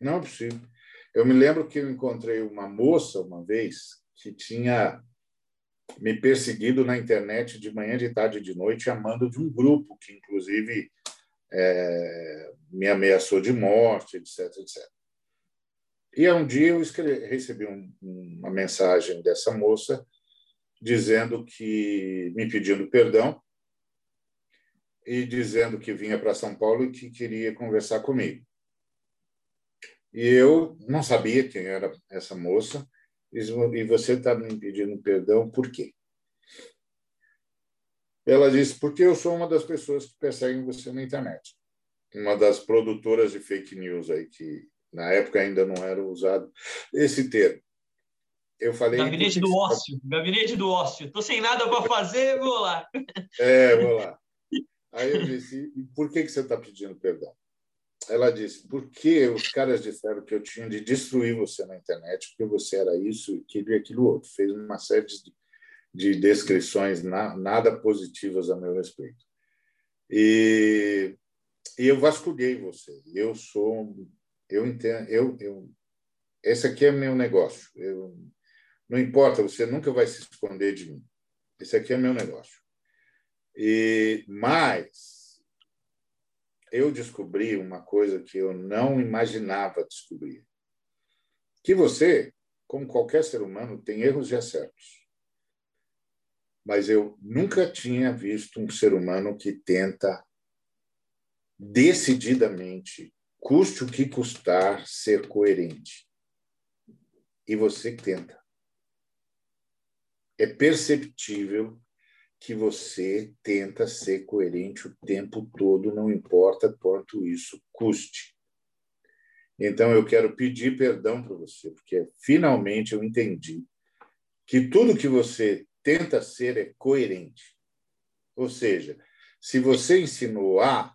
Não é possível. Eu me lembro que eu encontrei uma moça uma vez que tinha me perseguido na internet de manhã, de tarde e de noite, amando de um grupo que, inclusive, é, me ameaçou de morte, etc, etc. E um dia eu escrevi, recebi um, uma mensagem dessa moça dizendo que me pedindo perdão e dizendo que vinha para São Paulo e que queria conversar comigo. E eu não sabia quem era essa moça. E você está me pedindo perdão por quê? Ela disse: porque eu sou uma das pessoas que perseguem você na internet. Uma das produtoras de fake news aí, que na época ainda não era usado esse termo. Eu falei. Gabinete do ócio, gabinete do ócio. Estou sem nada para fazer, vou lá. É, vou lá. Aí eu disse: por que, que você está pedindo perdão? Ela disse: porque os caras disseram que eu tinha de destruir você na internet, porque você era isso, aquilo e aquilo outro. Fez uma série de de descrições na, nada positivas a meu respeito. E, e eu vasculhei você. Eu sou, eu entendo, eu, eu, esse aqui é meu negócio. Eu, não importa, você nunca vai se esconder de mim. Esse aqui é meu negócio. E mais, eu descobri uma coisa que eu não imaginava descobrir. Que você, como qualquer ser humano, tem erros e acertos mas eu nunca tinha visto um ser humano que tenta decididamente, custe o que custar, ser coerente. E você tenta. É perceptível que você tenta ser coerente o tempo todo, não importa quanto isso custe. Então eu quero pedir perdão para você, porque finalmente eu entendi que tudo que você tenta ser é coerente. Ou seja, se você ensinou A,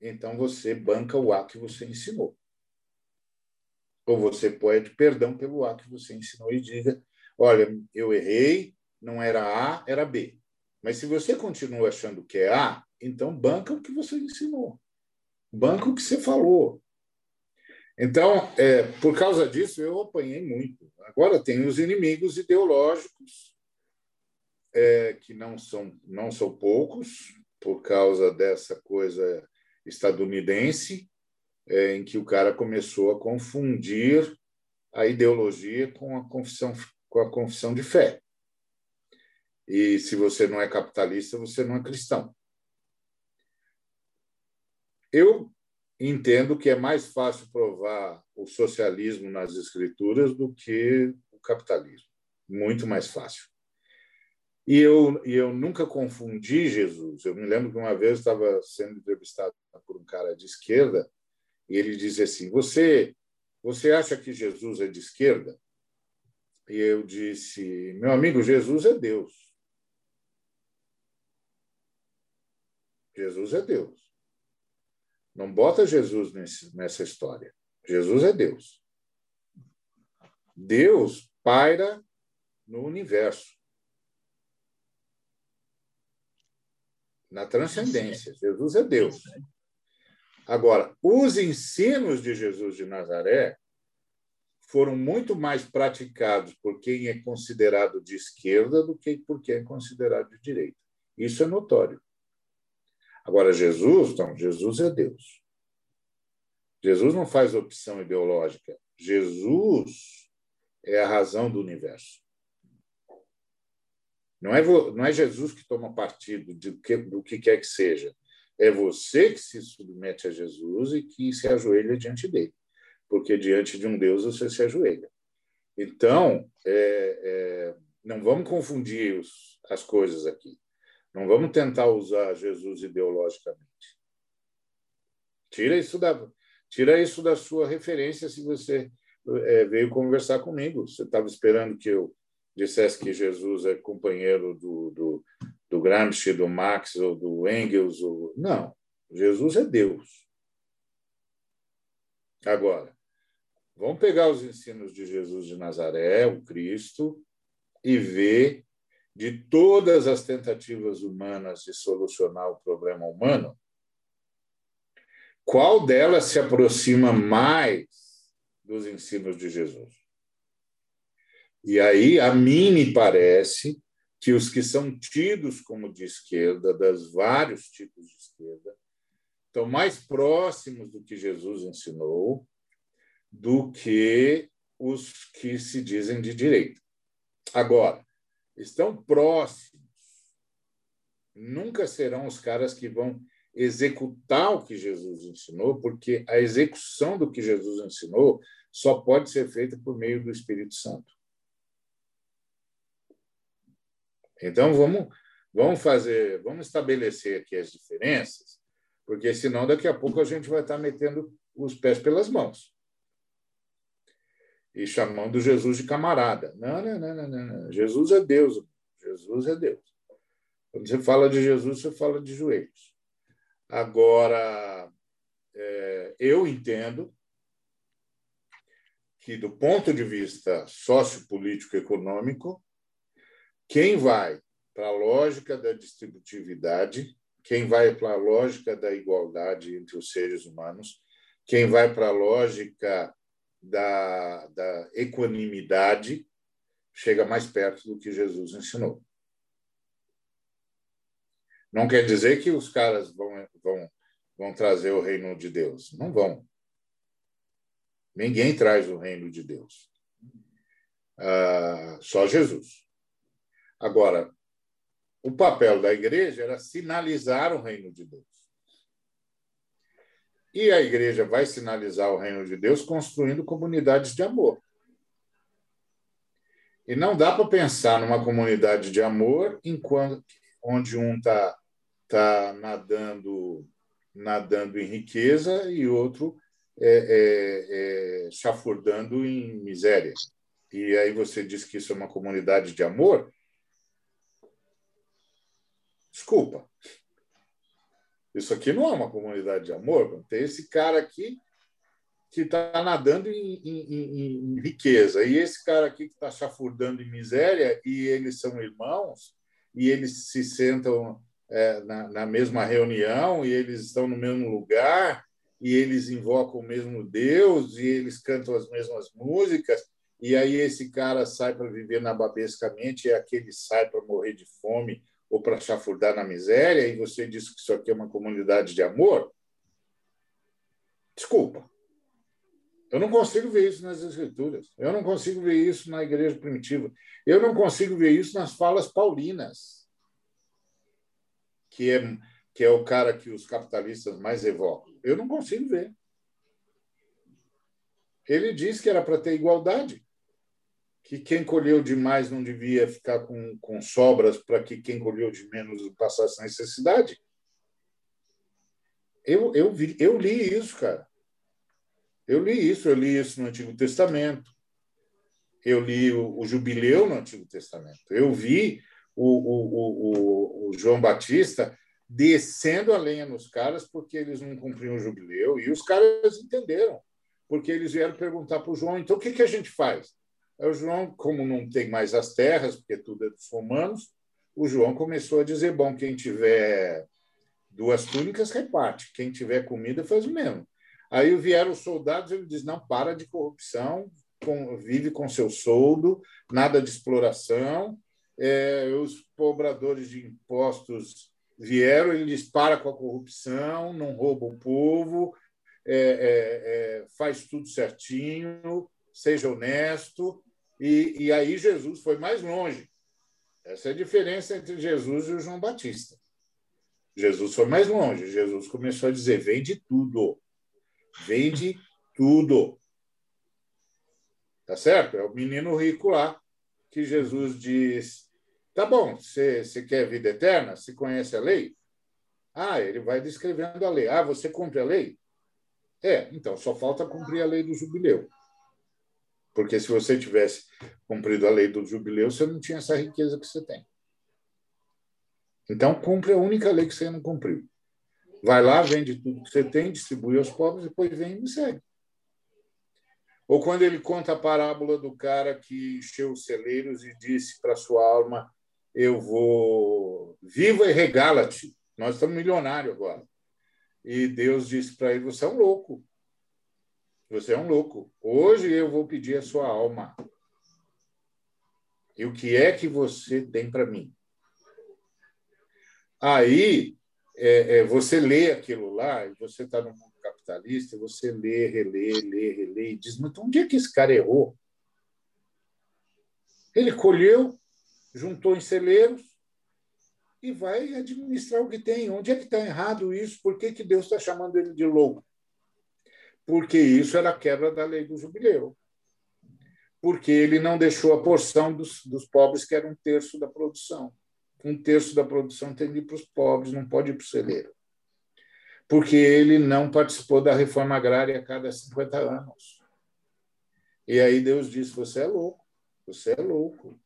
então você banca o A que você ensinou. Ou você pede perdão pelo A que você ensinou e diga: olha, eu errei, não era A, era B. Mas se você continua achando que é A, então banca o que você ensinou. Banca o que você falou. Então, é, por causa disso, eu apanhei muito. Agora tem os inimigos ideológicos é, que não são, não são poucos, por causa dessa coisa estadunidense, é, em que o cara começou a confundir a ideologia com a confissão, com a confissão de fé. E se você não é capitalista, você não é cristão. Eu entendo que é mais fácil provar o socialismo nas escrituras do que o capitalismo. Muito mais fácil. E eu, e eu nunca confundi Jesus. Eu me lembro que uma vez estava sendo entrevistado por um cara de esquerda e ele dizia assim: Você, você acha que Jesus é de esquerda? E eu disse: Meu amigo, Jesus é Deus. Jesus é Deus. Não bota Jesus nesse, nessa história. Jesus é Deus. Deus paira no universo. na transcendência. Jesus é Deus. Agora, os ensinos de Jesus de Nazaré foram muito mais praticados por quem é considerado de esquerda do que por quem é considerado de direita. Isso é notório. Agora, Jesus, não, Jesus é Deus. Jesus não faz opção ideológica. Jesus é a razão do universo. Não é, não é Jesus que toma partido de que, do que quer que seja. É você que se submete a Jesus e que se ajoelha diante dele. Porque diante de um Deus você se ajoelha. Então, é, é, não vamos confundir os, as coisas aqui. Não vamos tentar usar Jesus ideologicamente. Tira isso da, tira isso da sua referência se você é, veio conversar comigo. Você estava esperando que eu dissesse que Jesus é companheiro do, do, do Gramsci, do Marx ou do Engels. Ou... Não, Jesus é Deus. Agora, vamos pegar os ensinos de Jesus de Nazaré, o Cristo, e ver de todas as tentativas humanas de solucionar o problema humano, qual delas se aproxima mais dos ensinos de Jesus? E aí, a mim me parece que os que são tidos como de esquerda, das vários tipos de esquerda, estão mais próximos do que Jesus ensinou do que os que se dizem de direita. Agora, estão próximos, nunca serão os caras que vão executar o que Jesus ensinou, porque a execução do que Jesus ensinou só pode ser feita por meio do Espírito Santo. Então, vamos, vamos fazer, vamos estabelecer aqui as diferenças, porque senão daqui a pouco a gente vai estar metendo os pés pelas mãos e chamando Jesus de camarada. Não, não, não, não. Jesus é Deus. Jesus é Deus. Quando você fala de Jesus, você fala de joelhos. Agora, é, eu entendo que, do ponto de vista sociopolítico-econômico, quem vai para a lógica da distributividade, quem vai para a lógica da igualdade entre os seres humanos, quem vai para a lógica da, da equanimidade, chega mais perto do que Jesus ensinou. Não quer dizer que os caras vão, vão, vão trazer o reino de Deus. Não vão. Ninguém traz o reino de Deus. Ah, só Jesus. Agora, o papel da igreja era sinalizar o reino de Deus. E a igreja vai sinalizar o reino de Deus construindo comunidades de amor. E não dá para pensar numa comunidade de amor enquanto onde um está tá nadando nadando em riqueza e outro é, é, é, chafurdando em miséria. E aí você diz que isso é uma comunidade de amor? Desculpa. Isso aqui não é uma comunidade de amor. Tem esse cara aqui que está nadando em, em, em, riqueza, e esse cara aqui que está chafurdando em miséria, e eles são irmãos, e eles se sentam é, na, na mesma reunião, e eles estão no mesmo lugar, e eles invocam o mesmo Deus, e eles cantam as mesmas músicas, e aí esse cara sai para viver nababescamente, e aquele sai para morrer de fome ou para chafurdar na miséria, e você diz que isso aqui é uma comunidade de amor? Desculpa. Eu não consigo ver isso nas Escrituras. Eu não consigo ver isso na igreja primitiva. Eu não consigo ver isso nas falas paulinas, que é, que é o cara que os capitalistas mais evocam. Eu não consigo ver. Ele diz que era para ter igualdade. Que quem colheu demais não devia ficar com, com sobras para que quem colheu de menos passasse necessidade. Eu, eu, vi, eu li isso, cara. Eu li isso, eu li isso no Antigo Testamento. Eu li o, o Jubileu no Antigo Testamento. Eu vi o, o, o, João Batista descendo a lenha nos caras porque eles não cumpriam o Jubileu. E os caras entenderam, porque eles vieram perguntar para o João: então o que, que a gente faz? Aí o João, como não tem mais as terras, porque tudo é dos romanos, o João começou a dizer: bom, quem tiver duas túnicas, reparte. Quem tiver comida, faz o mesmo. Aí vieram os soldados, ele diz: não, para de corrupção, vive com seu soldo, nada de exploração. É, os cobradores de impostos vieram, ele diz: para com a corrupção, não rouba o povo, é, é, é faz tudo certinho, seja honesto. E, e aí Jesus foi mais longe. Essa é a diferença entre Jesus e o João Batista. Jesus foi mais longe. Jesus começou a dizer: vende tudo. Vende tudo. Tá certo? É o menino rico lá que Jesus diz: tá bom, você, quer vida eterna? Você conhece a lei? Ah, ele vai descrevendo a lei. Ah, você cumpre a lei? É, então só falta cumprir a lei do jubileu. Porque se você tivesse cumprido a lei do jubileu, você não tinha essa riqueza que você tem. Então, cumpre a única lei que você não cumpriu. Vai lá, vende tudo que você tem, distribui aos pobres, depois vem e me segue. Ou quando ele conta a parábola do cara que encheu os celeiros e disse para sua alma: Eu vou. Viva e regala-te. Nós estamos milionários agora. E Deus disse para ele: Você é um louco. Você é um louco. Hoje eu vou pedir a sua alma. E o que é que você tem para mim? Aí é, é, você lê aquilo lá, e você está no mundo capitalista, você lê, relê, lê, relê, e diz, mas então, onde é que esse cara errou? Ele colheu, juntou em celeiros e vai administrar o que tem. Onde é que está errado isso? Por que, que Deus está chamando ele de louco? Porque isso era a quebra da lei do jubileu. Porque ele não deixou a porção dos, dos pobres, que era um terço da produção um terço da produção tem que ir para os pobres, não pode ir para o celeiro. Porque ele não participou da reforma agrária a cada 50 anos. E aí Deus disse: Você é louco, você é louco.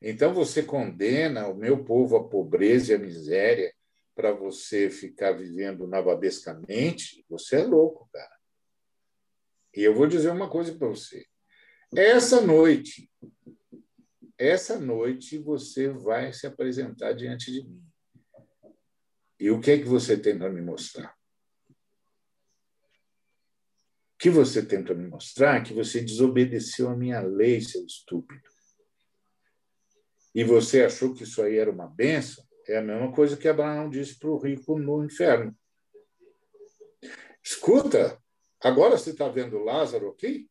Então você condena o meu povo à pobreza e à miséria para você ficar vivendo navabescamente? Você é louco, cara. E eu vou dizer uma coisa para você. Essa noite, essa noite você vai se apresentar diante de mim. E o que é que você para me mostrar? O que você para me mostrar? Que você desobedeceu a minha lei, seu estúpido. E você achou que isso aí era uma benção? É a mesma coisa que Abraão disse para o rico no inferno. Escuta, agora você está vendo Lázaro aqui?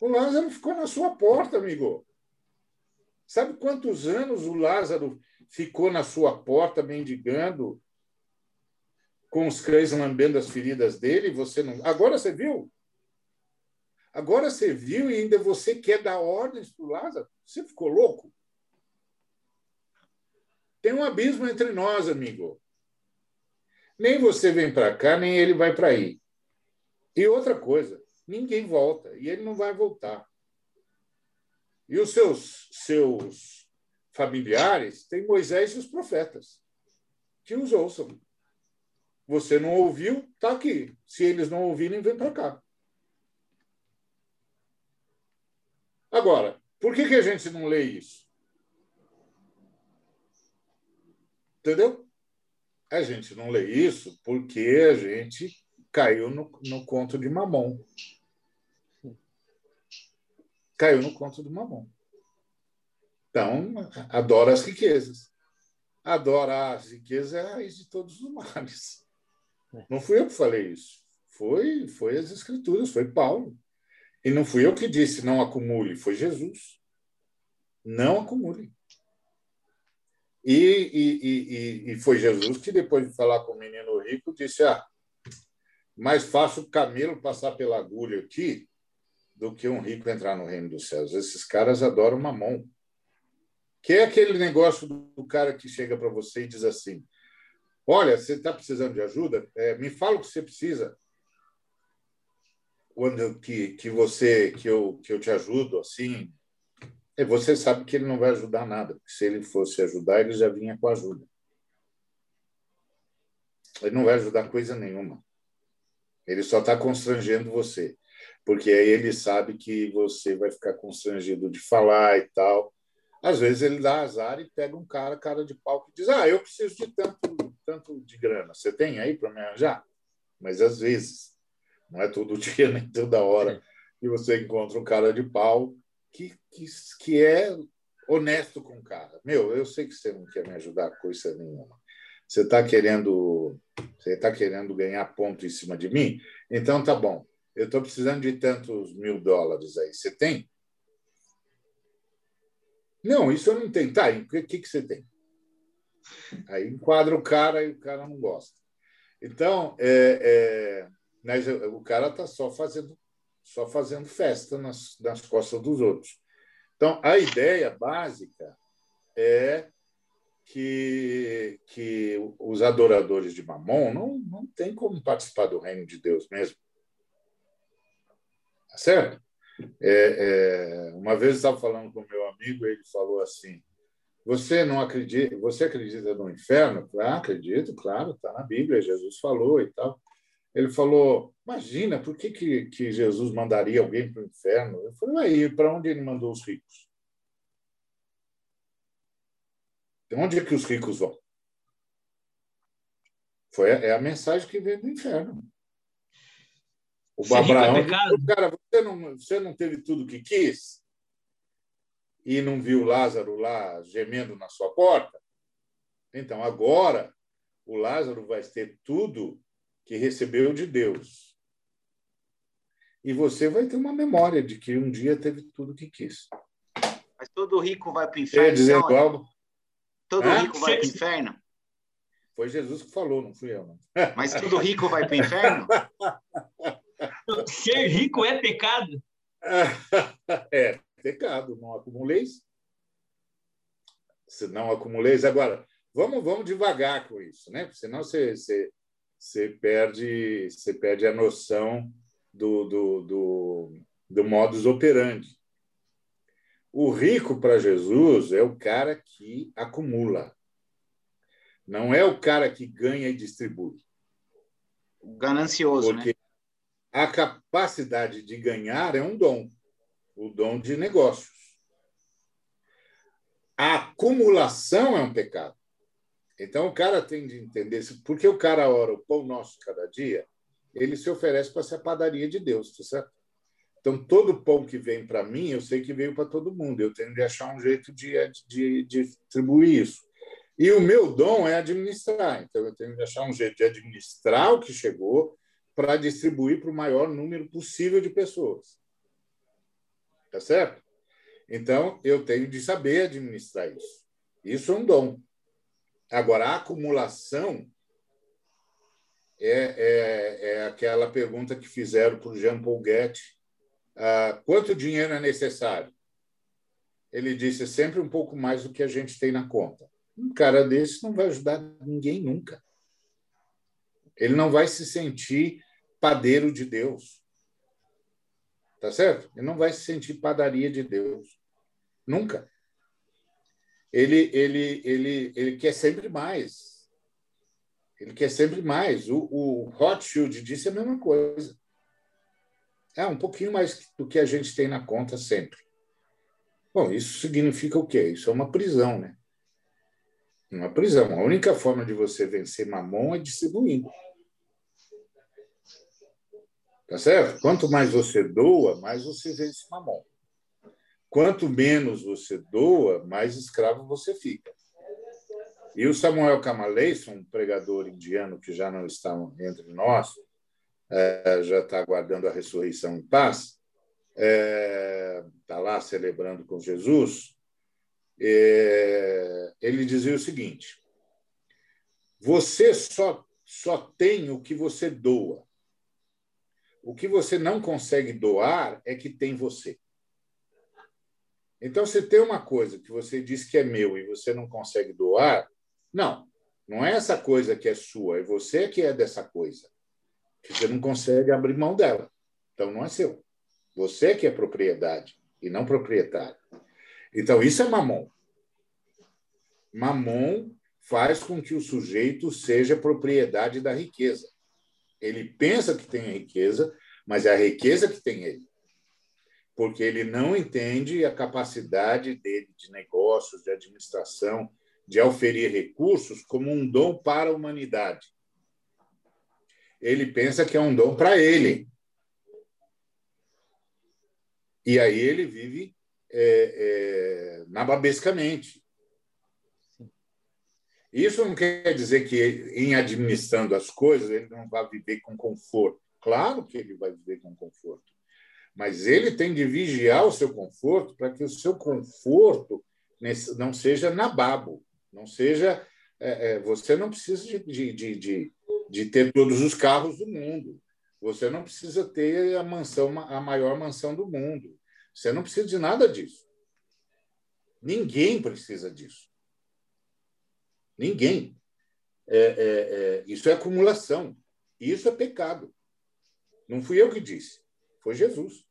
O Lázaro ficou na sua porta, amigo. Sabe quantos anos o Lázaro ficou na sua porta mendigando, com os cães lambendo as feridas dele? Você não. Agora você viu? Agora você viu e ainda você quer dar ordens para o Lázaro? Você ficou louco? Tem um abismo entre nós, amigo. Nem você vem para cá, nem ele vai para aí. E outra coisa, ninguém volta e ele não vai voltar. E os seus seus familiares têm Moisés e os profetas que os ouçam. Você não ouviu, está aqui. Se eles não ouvirem, vem para cá. Agora, por que, que a gente não lê isso? Entendeu? A gente não lê isso porque a gente caiu no, no conto de Mamon caiu no conto do mamão. Então, adora as riquezas. Adora as riquezas é a raiz de todos os males. Não fui eu que falei isso. Foi, foi as escrituras, foi Paulo. E não fui eu que disse não acumule, foi Jesus. Não acumule. E, e, e, e foi Jesus que, depois de falar com o menino rico, disse: Ah, mais fácil o camelo passar pela agulha aqui do que um rico entrar no reino dos céus. Esses caras adoram mamão. Que é aquele negócio do cara que chega para você e diz assim: Olha, você está precisando de ajuda? É, me fala o que você precisa. Quando que, que você que eu que eu te ajudo assim, e você sabe que ele não vai ajudar nada, porque se ele fosse ajudar, ele já vinha com ajuda. Ele não vai ajudar coisa nenhuma. Ele só está constrangendo você, porque aí ele sabe que você vai ficar constrangido de falar e tal. Às vezes ele dá azar e pega um cara, cara de pau, que diz: Ah, eu preciso de tanto, tanto de grana. Você tem aí para me arranjar? Mas às vezes, não é todo dia nem toda hora que você encontra um cara de pau que, que, que é honesto com o cara. Meu, eu sei que você não quer me ajudar coisa nenhuma. Você está querendo, você está querendo ganhar ponto em cima de mim? Então tá bom. Eu estou precisando de tantos mil dólares aí. Você tem? Não, isso eu não tenho. Tá, o que, que, que você tem? Aí enquadra o cara e o cara não gosta. Então, é, é, mas o cara está só fazendo, só fazendo festa nas, nas costas dos outros. Então, a ideia básica é que, que os adoradores de Mamon não, não têm como participar do reino de Deus mesmo. Tá certo? É, é, uma vez eu estava falando com meu amigo, ele falou assim: Você não acredita? Você acredita no inferno? Ah, acredito, claro, está na Bíblia, Jesus falou e tal. Ele falou: Imagina, por que, que, que Jesus mandaria alguém para o inferno? Eu falei: Aí, para onde ele mandou os ricos? Onde é que os ricos vão? Foi, é a mensagem que veio do inferno. O Ser Abraão, é cara, você não, você não teve tudo que quis e não viu Lázaro lá gemendo na sua porta? Então, agora, o Lázaro vai ter tudo que recebeu de Deus. E você vai ter uma memória de que um dia teve tudo que quis. Mas todo rico vai para o inferno. Dizer então, algo? Todo Hã? rico vai para o inferno? Foi Jesus que falou, não fui eu. Não. Mas todo rico vai para o inferno? Ser rico é pecado? É, pecado. Não acumuleis. Se não acumuleis. Agora, vamos, vamos devagar com isso, né? Porque senão você, você, você, perde, você perde a noção do, do, do, do modus operandi. O rico para Jesus é o cara que acumula. Não é o cara que ganha e distribui. Ganancioso, né? Porque né? a capacidade de ganhar é um dom, o dom de negócios. A acumulação é um pecado. Então o cara tem de entender. Porque o cara ora o pão nosso cada dia, ele se oferece para ser a padaria de Deus, tá certo? Então, todo pão que vem para mim, eu sei que veio para todo mundo. Eu tenho de achar um jeito de, de, de distribuir isso. E o meu dom é administrar. Então, eu tenho de achar um jeito de administrar o que chegou para distribuir para o maior número possível de pessoas. Tá certo? Então, eu tenho de saber administrar isso. Isso é um dom. Agora, a acumulação é, é, é aquela pergunta que fizeram para o Jean Paul Guetti ah, quanto dinheiro é necessário? Ele disse sempre um pouco mais do que a gente tem na conta. Um cara desse não vai ajudar ninguém nunca. Ele não vai se sentir padeiro de Deus. Tá certo? Ele não vai se sentir padaria de Deus. Nunca. Ele, ele, ele, ele quer sempre mais. Ele quer sempre mais. O, o Rothschild disse a mesma coisa. É um pouquinho mais do que a gente tem na conta sempre. Bom, isso significa o quê? Isso é uma prisão, né? Uma prisão. A única forma de você vencer mamon é distribuindo. Tá certo? Quanto mais você doa, mais você vence mamon. Quanto menos você doa, mais escravo você fica. E o Samuel Kamaleison, um pregador indiano que já não está entre nós, é, já está aguardando a ressurreição em paz, está é, lá celebrando com Jesus, é, ele dizia o seguinte: você só, só tem o que você doa. O que você não consegue doar é que tem você. Então, se tem uma coisa que você diz que é meu e você não consegue doar, não, não é essa coisa que é sua, é você que é dessa coisa. Que você não consegue abrir mão dela. Então, não é seu. Você que é propriedade e não proprietário. Então, isso é mamon. Mamon faz com que o sujeito seja propriedade da riqueza. Ele pensa que tem a riqueza, mas é a riqueza que tem ele. Porque ele não entende a capacidade dele de negócios, de administração, de oferir recursos como um dom para a humanidade. Ele pensa que é um dom para ele. E aí ele vive é, é, nababescamente. Isso não quer dizer que, em administrando as coisas, ele não vai viver com conforto. Claro que ele vai viver com conforto. Mas ele tem de vigiar o seu conforto para que o seu conforto não seja nababo, não seja. É, é, você não precisa de, de, de, de, ter todos os carros do mundo. Você não precisa ter a mansão, a maior mansão do mundo. Você não precisa de nada disso. Ninguém precisa disso. Ninguém. É, é, é, isso é acumulação. Isso é pecado. Não fui eu que disse, foi Jesus.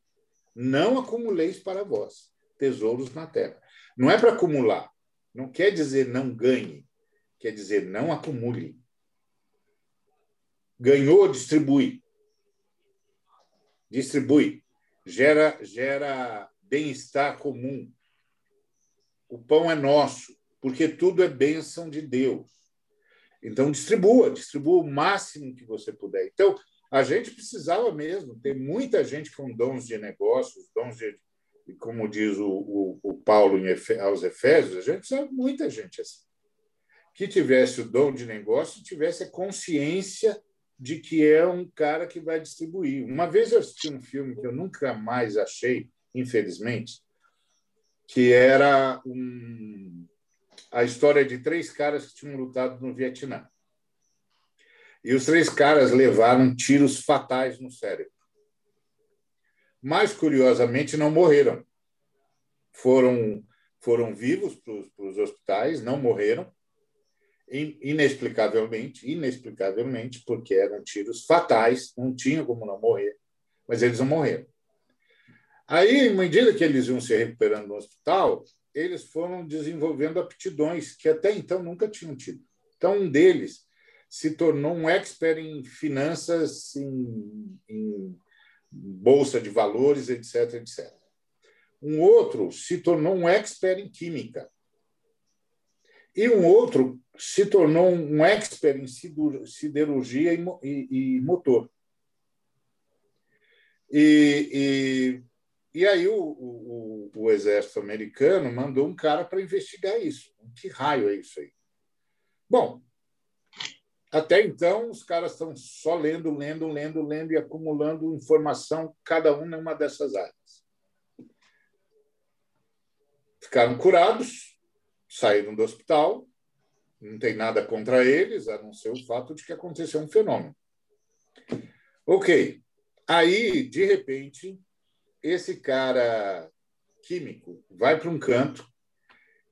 Não acumuleis para vós tesouros na terra. Não é para acumular. Não quer dizer não ganhe. Quer dizer não acumule. Ganhou, distribui. Distribui. Gera, gera bem-estar comum. O pão é nosso porque tudo é bênção de Deus. Então, distribua, distribua o máximo que você puder. Então, a gente precisava mesmo ter muita gente com dons de negócios, dons de, como diz o, o, o Paulo Efe, aos Efésios, a gente precisava muita gente assim. Que tivesse o dom de negócio, tivesse a consciência de que é um cara que vai distribuir. Uma vez eu assisti um filme que eu nunca mais achei, infelizmente, que era um, a história de três caras que tinham lutado no Vietnã. E os três caras levaram tiros fatais no cérebro. Mas, curiosamente, não morreram. Foram, foram vivos para os hospitais, não morreram, inexplicavelmente, inexplicavelmente, porque eram tiros fatais, não tinha como não morrer, mas eles não morreram. Aí, à medida que eles iam se recuperando no hospital, eles foram desenvolvendo aptidões que até então nunca tinham tido. Então, um deles se tornou um expert em finanças, em, em bolsa de valores, etc, etc. Um outro se tornou um expert em química. E um outro se tornou um expert em siderurgia e, e, e motor. E, e aí o, o, o, exército americano mandou um cara para investigar isso. Que raio é isso aí? Bom, até então os caras estão só lendo, lendo, lendo, lendo e acumulando informação, cada um numa dessas áreas. Ficaram curados, saíram do hospital, não tem nada contra eles, a não ser o fato de que aconteceu um fenômeno. Ok. Aí, de repente, esse cara químico vai para um canto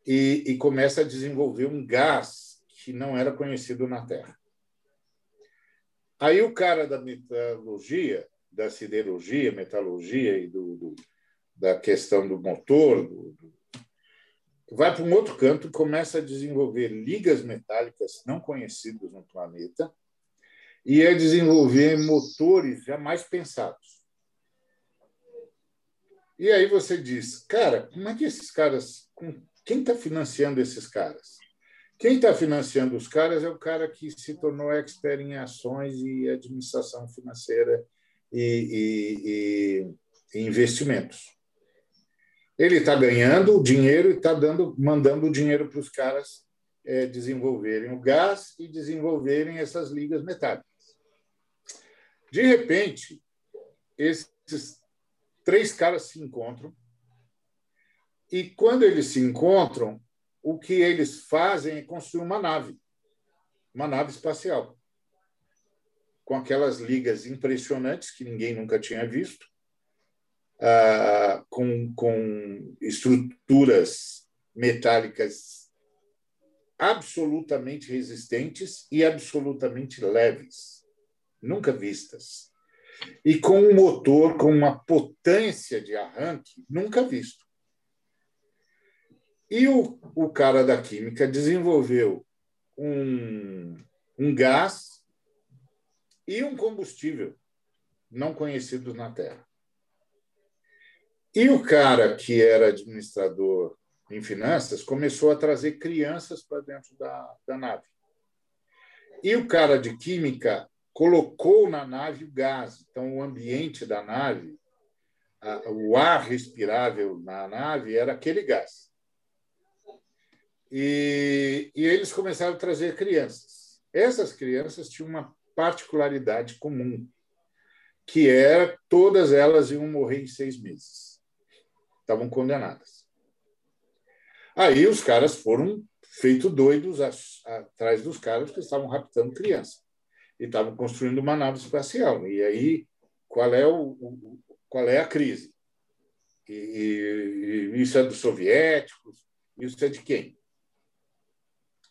e, e, começa a desenvolver um gás que não era conhecido na Terra. Aí o cara da metalurgia, da siderurgia, metalurgia e do, do da questão do motor, do, do, vai para um outro canto começa a desenvolver ligas metálicas não conhecidas no planeta e a desenvolver motores jamais pensados. E aí você diz, cara, como é que esses caras. Quem está financiando esses caras? Quem está financiando os caras é o cara que se tornou expert em ações e administração financeira e, e, e investimentos. Ele está ganhando dinheiro e está dando, mandando o dinheiro para os caras é, desenvolverem o gás e desenvolverem essas ligas metálicas. De repente, esses três caras se encontram. E quando eles se encontram, o que eles fazem é construir uma nave, uma nave espacial. com aquelas ligas impressionantes que ninguém nunca tinha visto, ah, com, com estruturas metálicas absolutamente resistentes e absolutamente leves, nunca vistas. E com um motor com uma potência de arranque nunca visto. E o, o cara da química desenvolveu um, um gás e um combustível não conhecidos na Terra. E o cara que era administrador em finanças começou a trazer crianças para dentro da, da nave. E o cara de química colocou na nave o gás. Então, o ambiente da nave, o ar respirável na nave era aquele gás. E, e eles começaram a trazer crianças. Essas crianças tinham uma particularidade comum, que era todas elas iam morrer em seis meses. Estavam condenadas. Aí os caras foram feito doidos atrás dos caras que estavam raptando criança e estavam construindo uma nave espacial. E aí qual é o, o qual é a crise? E, e, isso é dos soviéticos? Isso é de quem?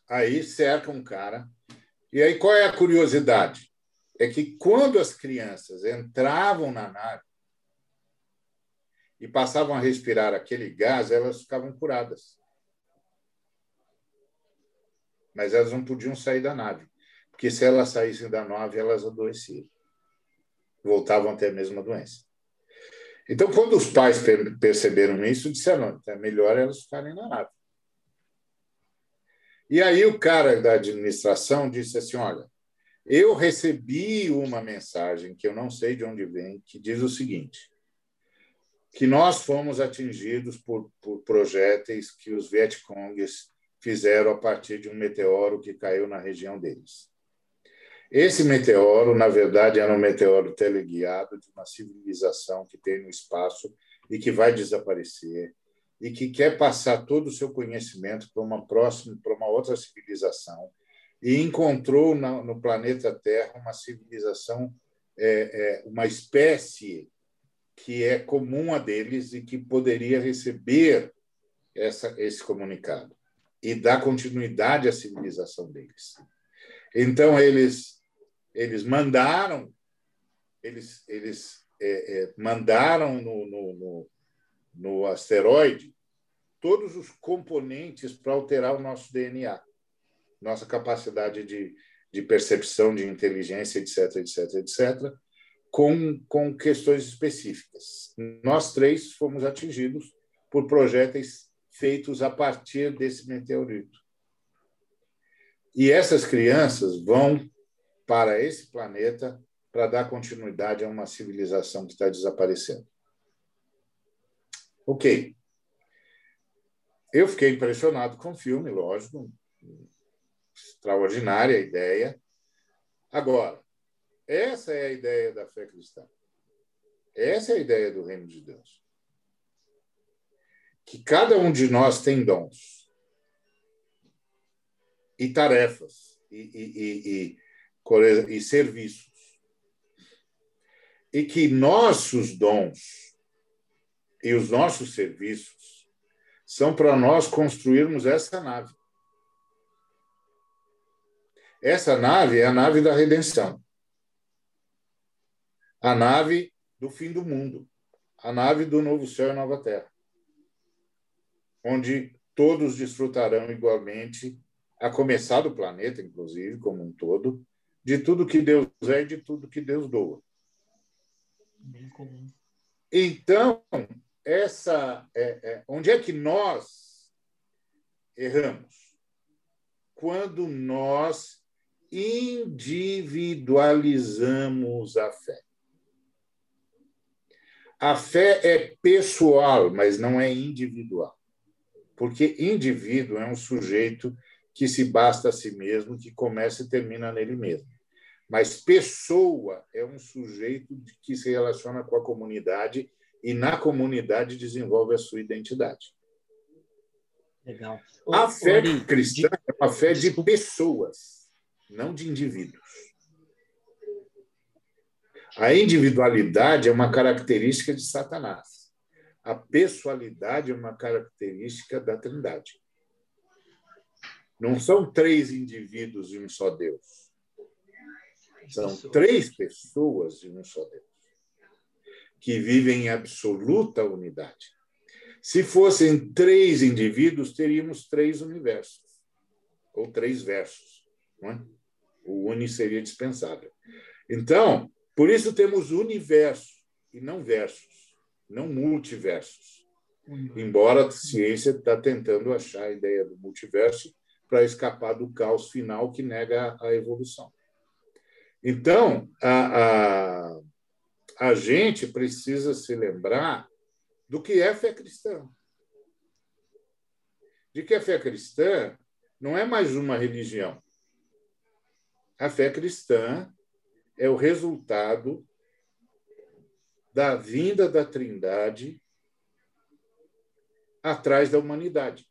Aí cerca um cara e aí qual é a curiosidade? É que quando as crianças entravam na nave e passavam a respirar aquele gás, elas ficavam curadas. Mas elas não podiam sair da nave, porque se elas saíssem da nave, elas adoeciam. Voltavam a ter a mesma doença. Então, quando os pais perceberam isso, disseram: é melhor elas ficarem na nave. E aí o cara da administração disse assim: olha, eu recebi uma mensagem que eu não sei de onde vem, que diz o seguinte: que nós fomos atingidos por, por projéteis que os Vietcongues fizeram a partir de um meteoro que caiu na região deles. Esse meteoro, na verdade, era um meteoro teleguiado de uma civilização que tem no espaço e que vai desaparecer e que quer passar todo o seu conhecimento para uma próxima, para uma outra civilização, e encontrou no planeta Terra uma civilização, é, é, uma espécie que é comum a deles e que poderia receber essa, esse comunicado e dar continuidade à civilização deles. Então eles eles mandaram eles eles é, é mandaram no, no, no, no asteroide todos os componentes para alterar o nosso DNA, nossa capacidade de, de percepção, de inteligência, etc., etc., etc., com, com questões específicas. Nós três fomos atingidos por projéteis feitos a partir desse meteorito. E essas crianças vão para esse planeta para dar continuidade a uma civilização que está desaparecendo. Ok. Eu fiquei impressionado com o filme, lógico, extraordinária a ideia. Agora, essa é a ideia da fé cristã. Essa é a ideia do reino de Deus. Que cada um de nós tem dons e tarefas e, e, e, e serviços. E que nossos dons e os nossos serviços são para nós construirmos essa nave. Essa nave é a nave da redenção. A nave do fim do mundo. A nave do novo céu e nova terra. Onde todos desfrutarão igualmente, a começar do planeta, inclusive, como um todo, de tudo que Deus é e de tudo que Deus doa. Então, essa é, é, onde é que nós erramos? Quando nós individualizamos a fé. A fé é pessoal, mas não é individual. Porque indivíduo é um sujeito que se basta a si mesmo, que começa e termina nele mesmo. Mas pessoa é um sujeito que se relaciona com a comunidade e na comunidade desenvolve a sua identidade. Legal. a fé cristã de... é uma fé de pessoas, não de indivíduos. A individualidade é uma característica de Satanás. A pessoalidade é uma característica da Trindade. Não são três indivíduos e um só Deus. São três pessoas e um só Deus, que vivem em absoluta unidade. Se fossem três indivíduos, teríamos três universos, ou três versos. Não é? O uni seria dispensável. Então, por isso temos universo e não versos, não multiversos. Embora a ciência está tentando achar a ideia do multiverso para escapar do caos final que nega a evolução. Então, a, a, a gente precisa se lembrar do que é fé cristã. De que a fé cristã não é mais uma religião. A fé cristã é o resultado da vinda da Trindade atrás da humanidade.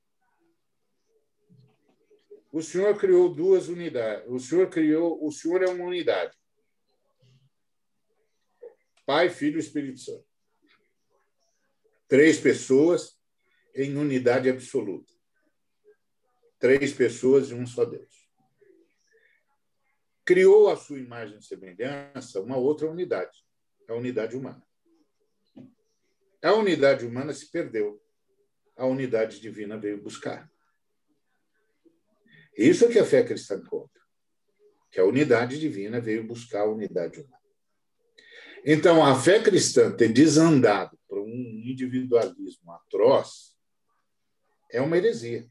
O Senhor criou duas unidades. O Senhor criou, o Senhor é uma unidade. Pai, Filho e Espírito Santo três pessoas em unidade absoluta. Três pessoas e um só Deus. Criou a sua imagem e semelhança uma outra unidade, a unidade humana. A unidade humana se perdeu. A unidade divina veio buscar. Isso é que a fé cristã conta. Que a unidade divina veio buscar a unidade humana. Então, a fé cristã ter desandado para um individualismo atroz é uma heresia.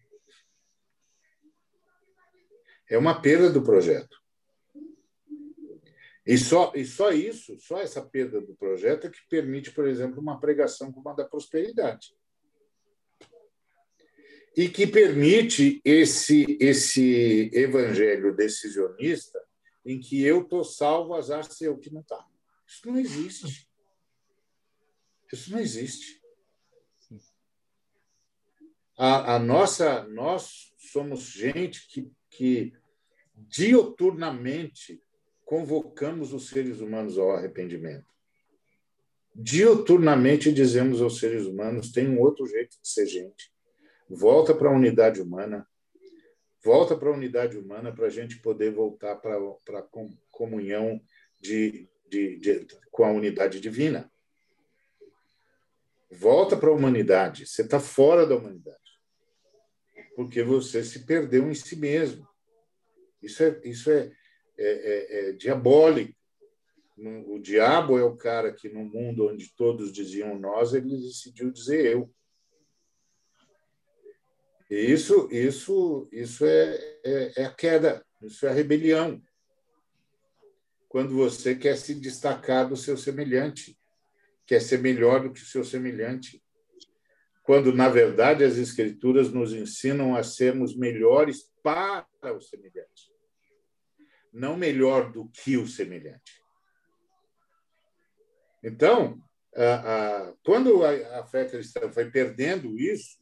É uma perda do projeto. E só, e só isso, só essa perda do projeto é que permite, por exemplo, uma pregação como a da prosperidade. E que permite esse, esse evangelho decisionista em que eu estou salvo, azar seu que não está. Isso não existe. Isso não existe. A, a nossa, nós somos gente que, que dioturnamente convocamos os seres humanos ao arrependimento. Dioturnamente dizemos aos seres humanos: tem um outro jeito de ser gente. Volta para a unidade humana. Volta para a unidade humana para a gente poder voltar para a comunhão de, de, de, com a unidade divina. Volta para a humanidade. Você está fora da humanidade. Porque você se perdeu em si mesmo. Isso é, isso é, é, é, é diabólico. O diabo é o cara que, no mundo onde todos diziam nós, ele decidiu dizer eu. E isso, isso, isso é, é, é a queda, isso é a rebelião quando você quer se destacar do seu semelhante, quer ser melhor do que o seu semelhante. Quando, na verdade, as Escrituras nos ensinam a sermos melhores para o semelhante, não melhor do que o semelhante. Então, a, a, quando a, a fé cristã foi perdendo isso,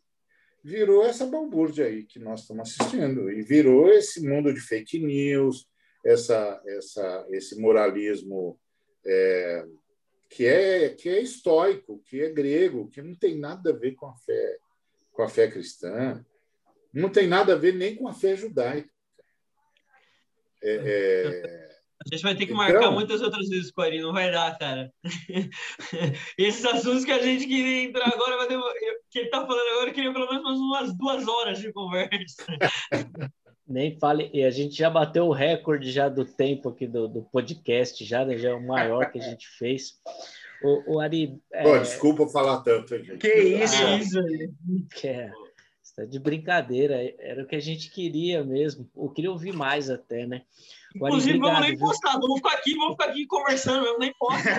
virou essa balbúrdia aí que nós estamos assistindo, e virou esse mundo de fake news, essa, essa, esse moralismo é, que é que é estoico, que é grego, que não tem nada a ver com a fé com a fé cristã, não tem nada a ver nem com a fé judaica. É, é... A gente vai ter que então, marcar muitas outras vezes com ele, não vai dar, cara. Esses assuntos que a gente queria entrar agora, vai demorar... que ele está falando agora, eu queria pelo menos umas duas horas de conversa. Nem fale, e a gente já bateu o recorde já do tempo aqui do, do podcast, já, né? já é o maior que a gente fez. O, o Ari. Pô, é... desculpa falar tanto, gente. Que isso, ah, isso aí. É, está de brincadeira, era o que a gente queria mesmo. Eu queria ouvir mais até, né? O Inclusive, Ari, vamos nem postar, vamos ficar aqui, vamos ficar aqui conversando mesmo, nem posta.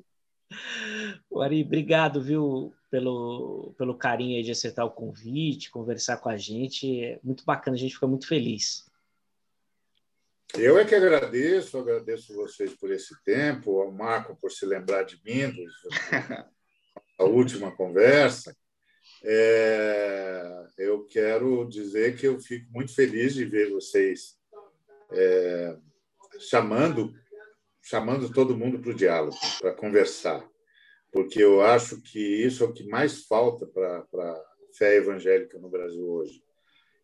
Ari, obrigado, viu? pelo, pelo carinho aí de aceitar o convite, conversar com a gente. É muito bacana, a gente fica muito feliz. Eu é que agradeço, agradeço vocês por esse tempo, ao Marco por se lembrar de mim, a última conversa. É, eu quero dizer que eu fico muito feliz de ver vocês é, chamando chamando todo mundo para o diálogo, para conversar, porque eu acho que isso é o que mais falta para a fé evangélica no Brasil hoje.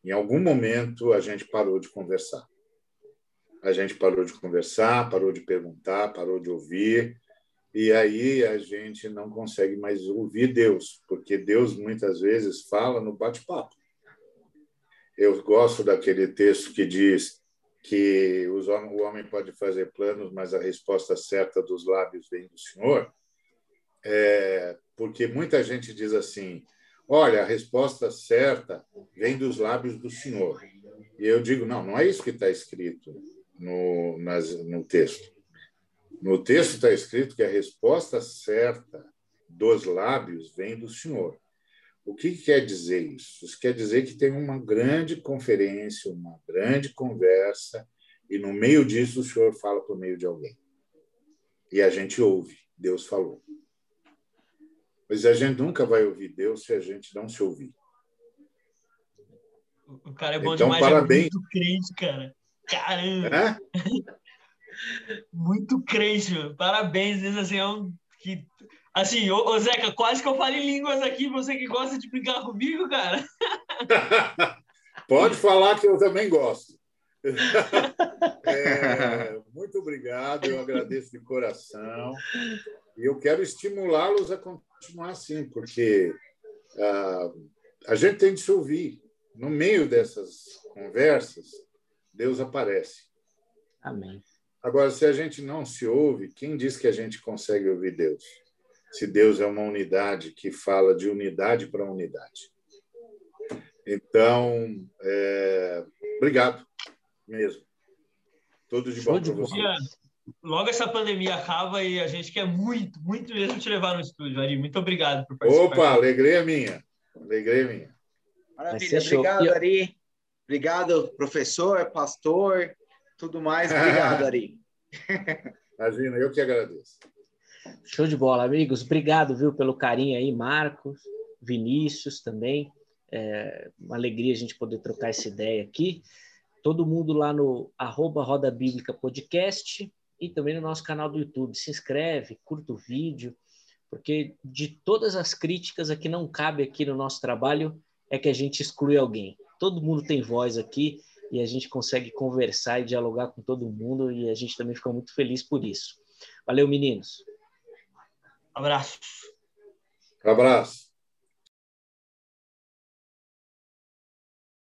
Em algum momento a gente parou de conversar. A gente parou de conversar, parou de perguntar, parou de ouvir, e aí a gente não consegue mais ouvir Deus, porque Deus muitas vezes fala no bate-papo. Eu gosto daquele texto que diz que o homem pode fazer planos, mas a resposta certa dos lábios vem do Senhor, é, porque muita gente diz assim: olha, a resposta certa vem dos lábios do Senhor. E eu digo: não, não é isso que está escrito no, nas, no texto. No texto está escrito que a resposta certa dos lábios vem do Senhor. O que quer dizer isso? Isso quer dizer que tem uma grande conferência, uma grande conversa, e no meio disso o Senhor fala por meio de alguém. E a gente ouve, Deus falou. Mas a gente nunca vai ouvir Deus se a gente não se ouvir. O cara é bom então, demais, parabéns. é muito crente, cara. Caramba! É? muito crente, meu. Parabéns, assim, é um que Assim, ô, ô, Zeca, quase que eu falo em línguas aqui, você que gosta de brincar comigo, cara. Pode falar que eu também gosto. É, muito obrigado, eu agradeço de coração. E eu quero estimulá-los a continuar assim, porque uh, a gente tem de se ouvir. No meio dessas conversas, Deus aparece. Amém. Agora, se a gente não se ouve, quem diz que a gente consegue ouvir Deus? Se Deus é uma unidade que fala de unidade para unidade. Então, é, obrigado mesmo. Tudo de bom para você. Logo essa pandemia acaba e a gente quer muito, muito mesmo te levar no estúdio, Ari. Muito obrigado por participar. Opa, alegria minha. Alegria minha. Maravilha. Obrigado, Ari. Obrigado, professor, pastor, tudo mais. Obrigado, Ari. Imagina, eu que agradeço. Show de bola, amigos. Obrigado, viu, pelo carinho aí, Marcos, Vinícius também. É uma alegria a gente poder trocar essa ideia aqui. Todo mundo lá no arroba Roda Bíblica Podcast e também no nosso canal do YouTube. Se inscreve, curta o vídeo, porque de todas as críticas aqui não cabe aqui no nosso trabalho é que a gente exclui alguém. Todo mundo tem voz aqui e a gente consegue conversar e dialogar com todo mundo e a gente também fica muito feliz por isso. Valeu, meninos. Abraço. Abraço.